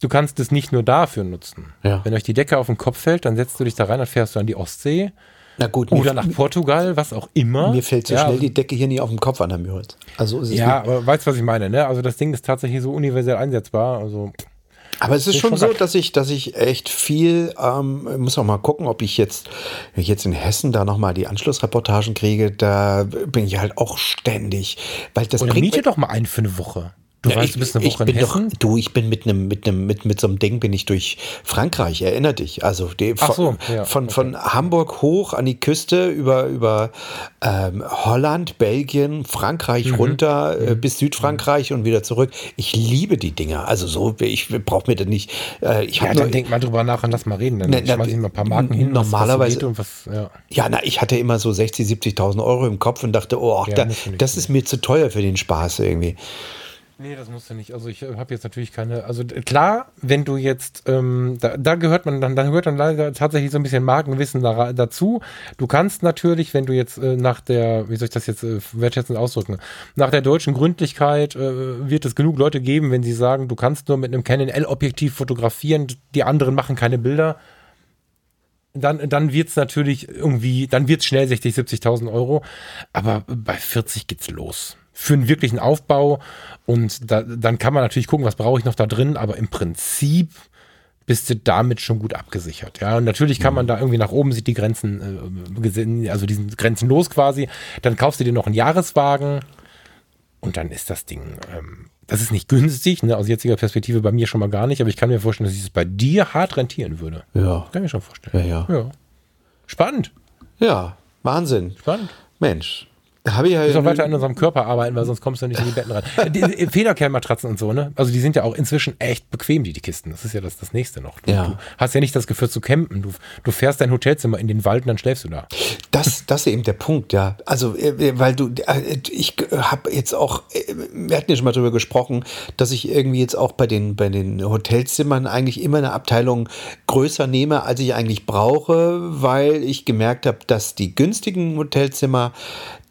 du kannst es nicht nur dafür nutzen. Ja. Wenn euch die Decke auf den Kopf fällt, dann setzt du dich da rein, dann fährst du an die Ostsee. Na gut, Oder nach Portugal, was auch immer. Mir fällt so ja, schnell die Decke hier nie auf den Kopf an, Herr Müritz. Also ja, aber weißt du, was ich meine, ne? Also das Ding ist tatsächlich so universell einsetzbar. Also aber es ist, ist schon, so, dass ich, dass ich echt viel, ähm, muss auch mal gucken, ob ich jetzt, wenn ich jetzt in Hessen da nochmal die Anschlussreportagen kriege, da bin ich halt auch ständig, weil das Oder miete doch mal ein für eine Woche. Du ja, weißt, ich, bist eine Woche ich bin in Hessen? Doch, du, ich bin mit einem, mit einem, mit, mit so einem Ding bin ich durch Frankreich, erinner dich. Also die, von, so, ja, von, okay. von Hamburg hoch an die Küste über, über ähm, Holland, Belgien, Frankreich mhm. runter äh, mhm. bis Südfrankreich mhm. und wieder zurück. Ich liebe die Dinger. Also so, ich brauche mir das nicht. Äh, ich ja, dann denk mal drüber nach und lass mal reden. Dann ne, schmeiß ich mal ein paar Marken hin. Normalerweise. Was, was ja. ja, na, ich hatte immer so 60, 70.000 Euro im Kopf und dachte, oh, ach, da, das ist mir zu teuer für den Spaß irgendwie. Nee, das musst du nicht. Also ich habe jetzt natürlich keine. Also klar, wenn du jetzt, ähm, da, da, gehört man dann, da gehört dann leider tatsächlich so ein bisschen Markenwissen da, dazu. Du kannst natürlich, wenn du jetzt äh, nach der, wie soll ich das jetzt äh, wertschätzend ausdrücken, nach der deutschen Gründlichkeit äh, wird es genug Leute geben, wenn sie sagen, du kannst nur mit einem Canon L-Objektiv fotografieren, die anderen machen keine Bilder. Dann, dann wird es natürlich irgendwie, dann wird es schnell 60, 70.000 Euro. Aber bei 40 geht's los für einen wirklichen Aufbau. Und da, dann kann man natürlich gucken, was brauche ich noch da drin, aber im Prinzip bist du damit schon gut abgesichert. Ja, und natürlich kann man da irgendwie nach oben sieht die Grenzen, äh, also diesen Grenzen los quasi. Dann kaufst du dir noch einen Jahreswagen und dann ist das Ding, ähm, das ist nicht günstig, ne, aus jetziger Perspektive bei mir schon mal gar nicht, aber ich kann mir vorstellen, dass ich es bei dir hart rentieren würde. Ja. Kann ich mir schon vorstellen. Ja, ja. ja. Spannend. Ja, Wahnsinn. Spannend. Mensch, habe ich ja. Du musst auch weiter an unserem Körper arbeiten, weil sonst kommst du nicht in die Betten rein. [laughs] Die, Federkernmatratzen und so, ne? Also die sind ja auch inzwischen echt bequem, die, die Kisten. Das ist ja das, das nächste noch. Du, ja. du hast ja nicht das Gefühl zu campen. Du, du fährst dein Hotelzimmer in den Wald und dann schläfst du da. Das, das ist eben der Punkt, ja. Also, äh, weil du, äh, ich habe jetzt auch, äh, wir hatten ja schon mal darüber gesprochen, dass ich irgendwie jetzt auch bei den, bei den Hotelzimmern eigentlich immer eine Abteilung größer nehme, als ich eigentlich brauche, weil ich gemerkt habe, dass die günstigen Hotelzimmer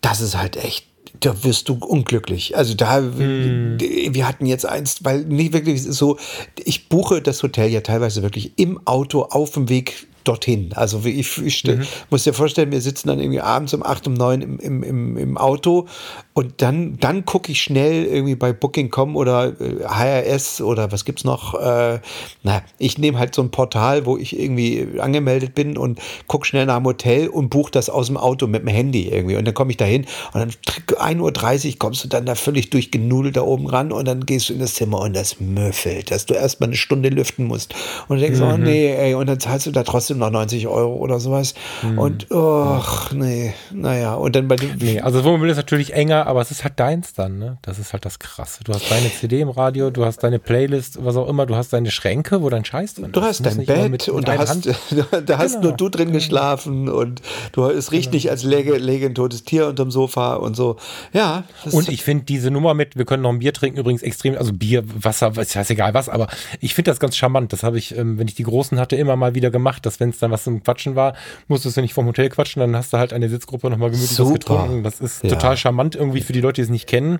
das ist halt echt da wirst du unglücklich. Also da, hm. wir hatten jetzt eins, weil nicht wirklich so, ich buche das Hotel ja teilweise wirklich im Auto auf dem Weg dorthin. Also ich, ich mhm. muss dir vorstellen, wir sitzen dann irgendwie abends um acht, um neun im, im, im, im Auto und dann, dann gucke ich schnell irgendwie bei Booking.com oder HRS äh, oder was gibt's noch. Äh, na, ich nehme halt so ein Portal, wo ich irgendwie angemeldet bin und gucke schnell nach dem Hotel und buche das aus dem Auto mit dem Handy irgendwie. Und dann komme ich da hin und dann 1.30 Uhr kommst du dann da völlig durchgenudelt da oben ran und dann gehst du in das Zimmer und das müffelt, dass du erstmal eine Stunde lüften musst. Und du denkst, oh mhm. oh nee, ey, und dann zahlst du da trotzdem trotzdem noch 90 Euro oder sowas. Mhm. Und, ach, nee, naja. Und dann bei dem. Nee, also das Wohnmobil ist natürlich enger, aber es ist halt deins dann, ne? Das ist halt das Krasse. Du hast deine CD im Radio, du hast deine Playlist, was auch immer, du hast deine Schränke, wo dein Scheiß drin ist. Du hast dein Bett mit, und da hast, [laughs] da hast genau. nur du drin geschlafen und du es riecht genau. nicht als lege, lege ein totes Tier unterm Sofa und so. Ja. Und ich finde diese Nummer mit, wir können noch ein Bier trinken, übrigens extrem, also Bier, Wasser, ist scheißegal was, aber ich finde das ganz charmant. Das habe ich, ähm, wenn ich die Großen hatte, immer mal wieder gemacht, dass wenn es dann was zum Quatschen war, musstest du nicht vom Hotel quatschen, dann hast du halt eine Sitzgruppe nochmal gemütlich was getrunken. Das ist ja. total charmant irgendwie für die Leute, die es nicht kennen.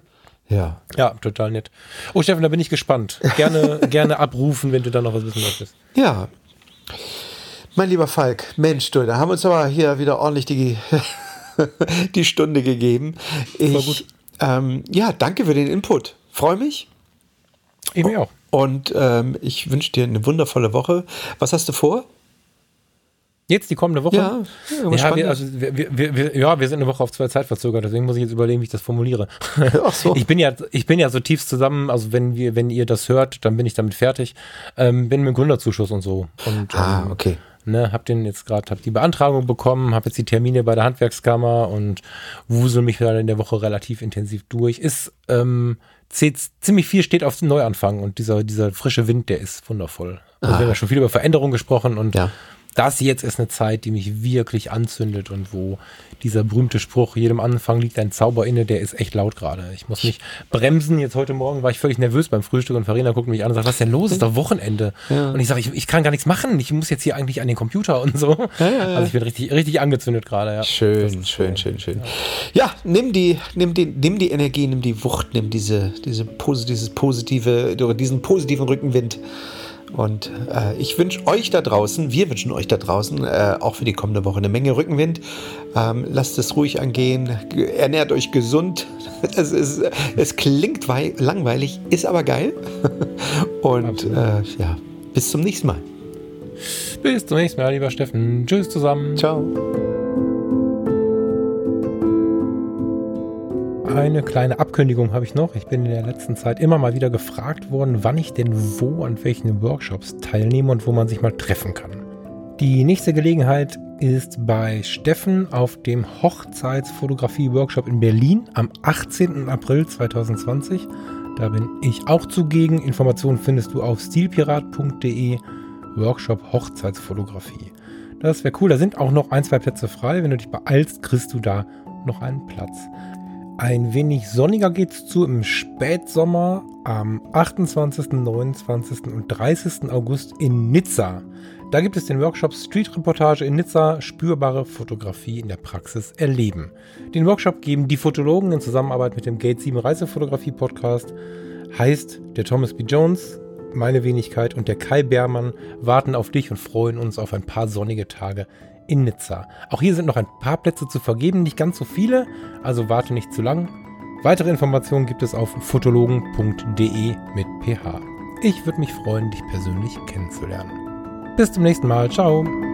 Ja. Ja, total nett. Oh, Steffen, da bin ich gespannt. Gerne, [laughs] gerne abrufen, wenn du da noch was wissen möchtest. Ja. Mein lieber Falk, Mensch, du, da haben wir uns aber hier wieder ordentlich die, [laughs] die Stunde gegeben. Ich, ähm, ja, danke für den Input. Freue mich. Ich mich auch. Und ähm, ich wünsche dir eine wundervolle Woche. Was hast du vor? Jetzt die kommende Woche? Ja, ja, wir, also wir, wir, wir, ja, wir sind eine Woche auf zwei Zeit verzögert, deswegen muss ich jetzt überlegen, wie ich das formuliere. [laughs] Ach so. Ich bin ja, ich bin ja so tief zusammen, also wenn wir, wenn ihr das hört, dann bin ich damit fertig. Ähm, bin mit Gründerzuschuss und so. Und, ah, ähm, okay. Ne, hab den jetzt gerade, hab die Beantragung bekommen, hab jetzt die Termine bei der Handwerkskammer und wusel mich dann in der Woche relativ intensiv durch. Ist ähm, ziemlich viel steht auf den Neuanfang und dieser, dieser frische Wind, der ist wundervoll. Also ah. wir haben ja schon viel über Veränderungen gesprochen und ja das jetzt ist eine Zeit, die mich wirklich anzündet und wo dieser berühmte Spruch, jedem Anfang liegt ein Zauber inne, der ist echt laut gerade. Ich muss mich bremsen. Jetzt heute Morgen war ich völlig nervös beim Frühstück und Farina guckt mich an und sagt, was ist denn los? Ist doch Wochenende. Ja. Und ich sage, ich, ich, kann gar nichts machen. Ich muss jetzt hier eigentlich an den Computer und so. Ja, ja, also ich bin richtig, richtig angezündet gerade. Ja. Schön, schön, schön, schön. Ja, nimm die, nimm die, nimm die Energie, nimm die Wucht, nimm diese, diese, dieses positive, diesen positiven Rückenwind. Und äh, ich wünsche euch da draußen, wir wünschen euch da draußen äh, auch für die kommende Woche eine Menge Rückenwind. Ähm, lasst es ruhig angehen, ernährt euch gesund. [laughs] Es, ist, es klingt langweilig, ist aber geil. [laughs] Und äh, ja, bis zum nächsten Mal. Bis zum nächsten Mal, lieber Steffen. Tschüss zusammen. Ciao. Eine kleine Ankündigung habe ich noch. Ich bin in der letzten Zeit immer mal wieder gefragt worden, wann ich denn wo an welchen Workshops teilnehme und wo man sich mal treffen kann. Die nächste Gelegenheit ist bei Steffen auf dem Hochzeitsfotografie-Workshop in Berlin am 18. April 2020. Da bin ich auch zugegen. Informationen findest du auf stilpirat.de Workshop Hochzeitsfotografie. Das wäre cool. Da sind auch noch ein, zwei Plätze frei. Wenn du dich beeilst, kriegst du da noch einen Platz. Ein wenig sonniger geht's zu im Spätsommer am 28., 29. und 30. August in Nizza. Da gibt es den Workshop Street Reportage in Nizza, spürbare Fotografie in der Praxis erleben. Den Workshop geben die Fotologen in Zusammenarbeit mit dem Gate 7 Reisefotografie Podcast. Heißt, der Thomas B. Jones, meine Wenigkeit und der Kai Beermann warten auf dich und freuen uns auf ein paar sonnige Tage in Nizza. Auch hier sind noch ein paar Plätze zu vergeben, nicht ganz so viele, also warte nicht zu lang. Weitere Informationen gibt es auf fotologen.de mit ph. Ich würde mich freuen, dich persönlich kennenzulernen. Bis zum nächsten Mal. Ciao.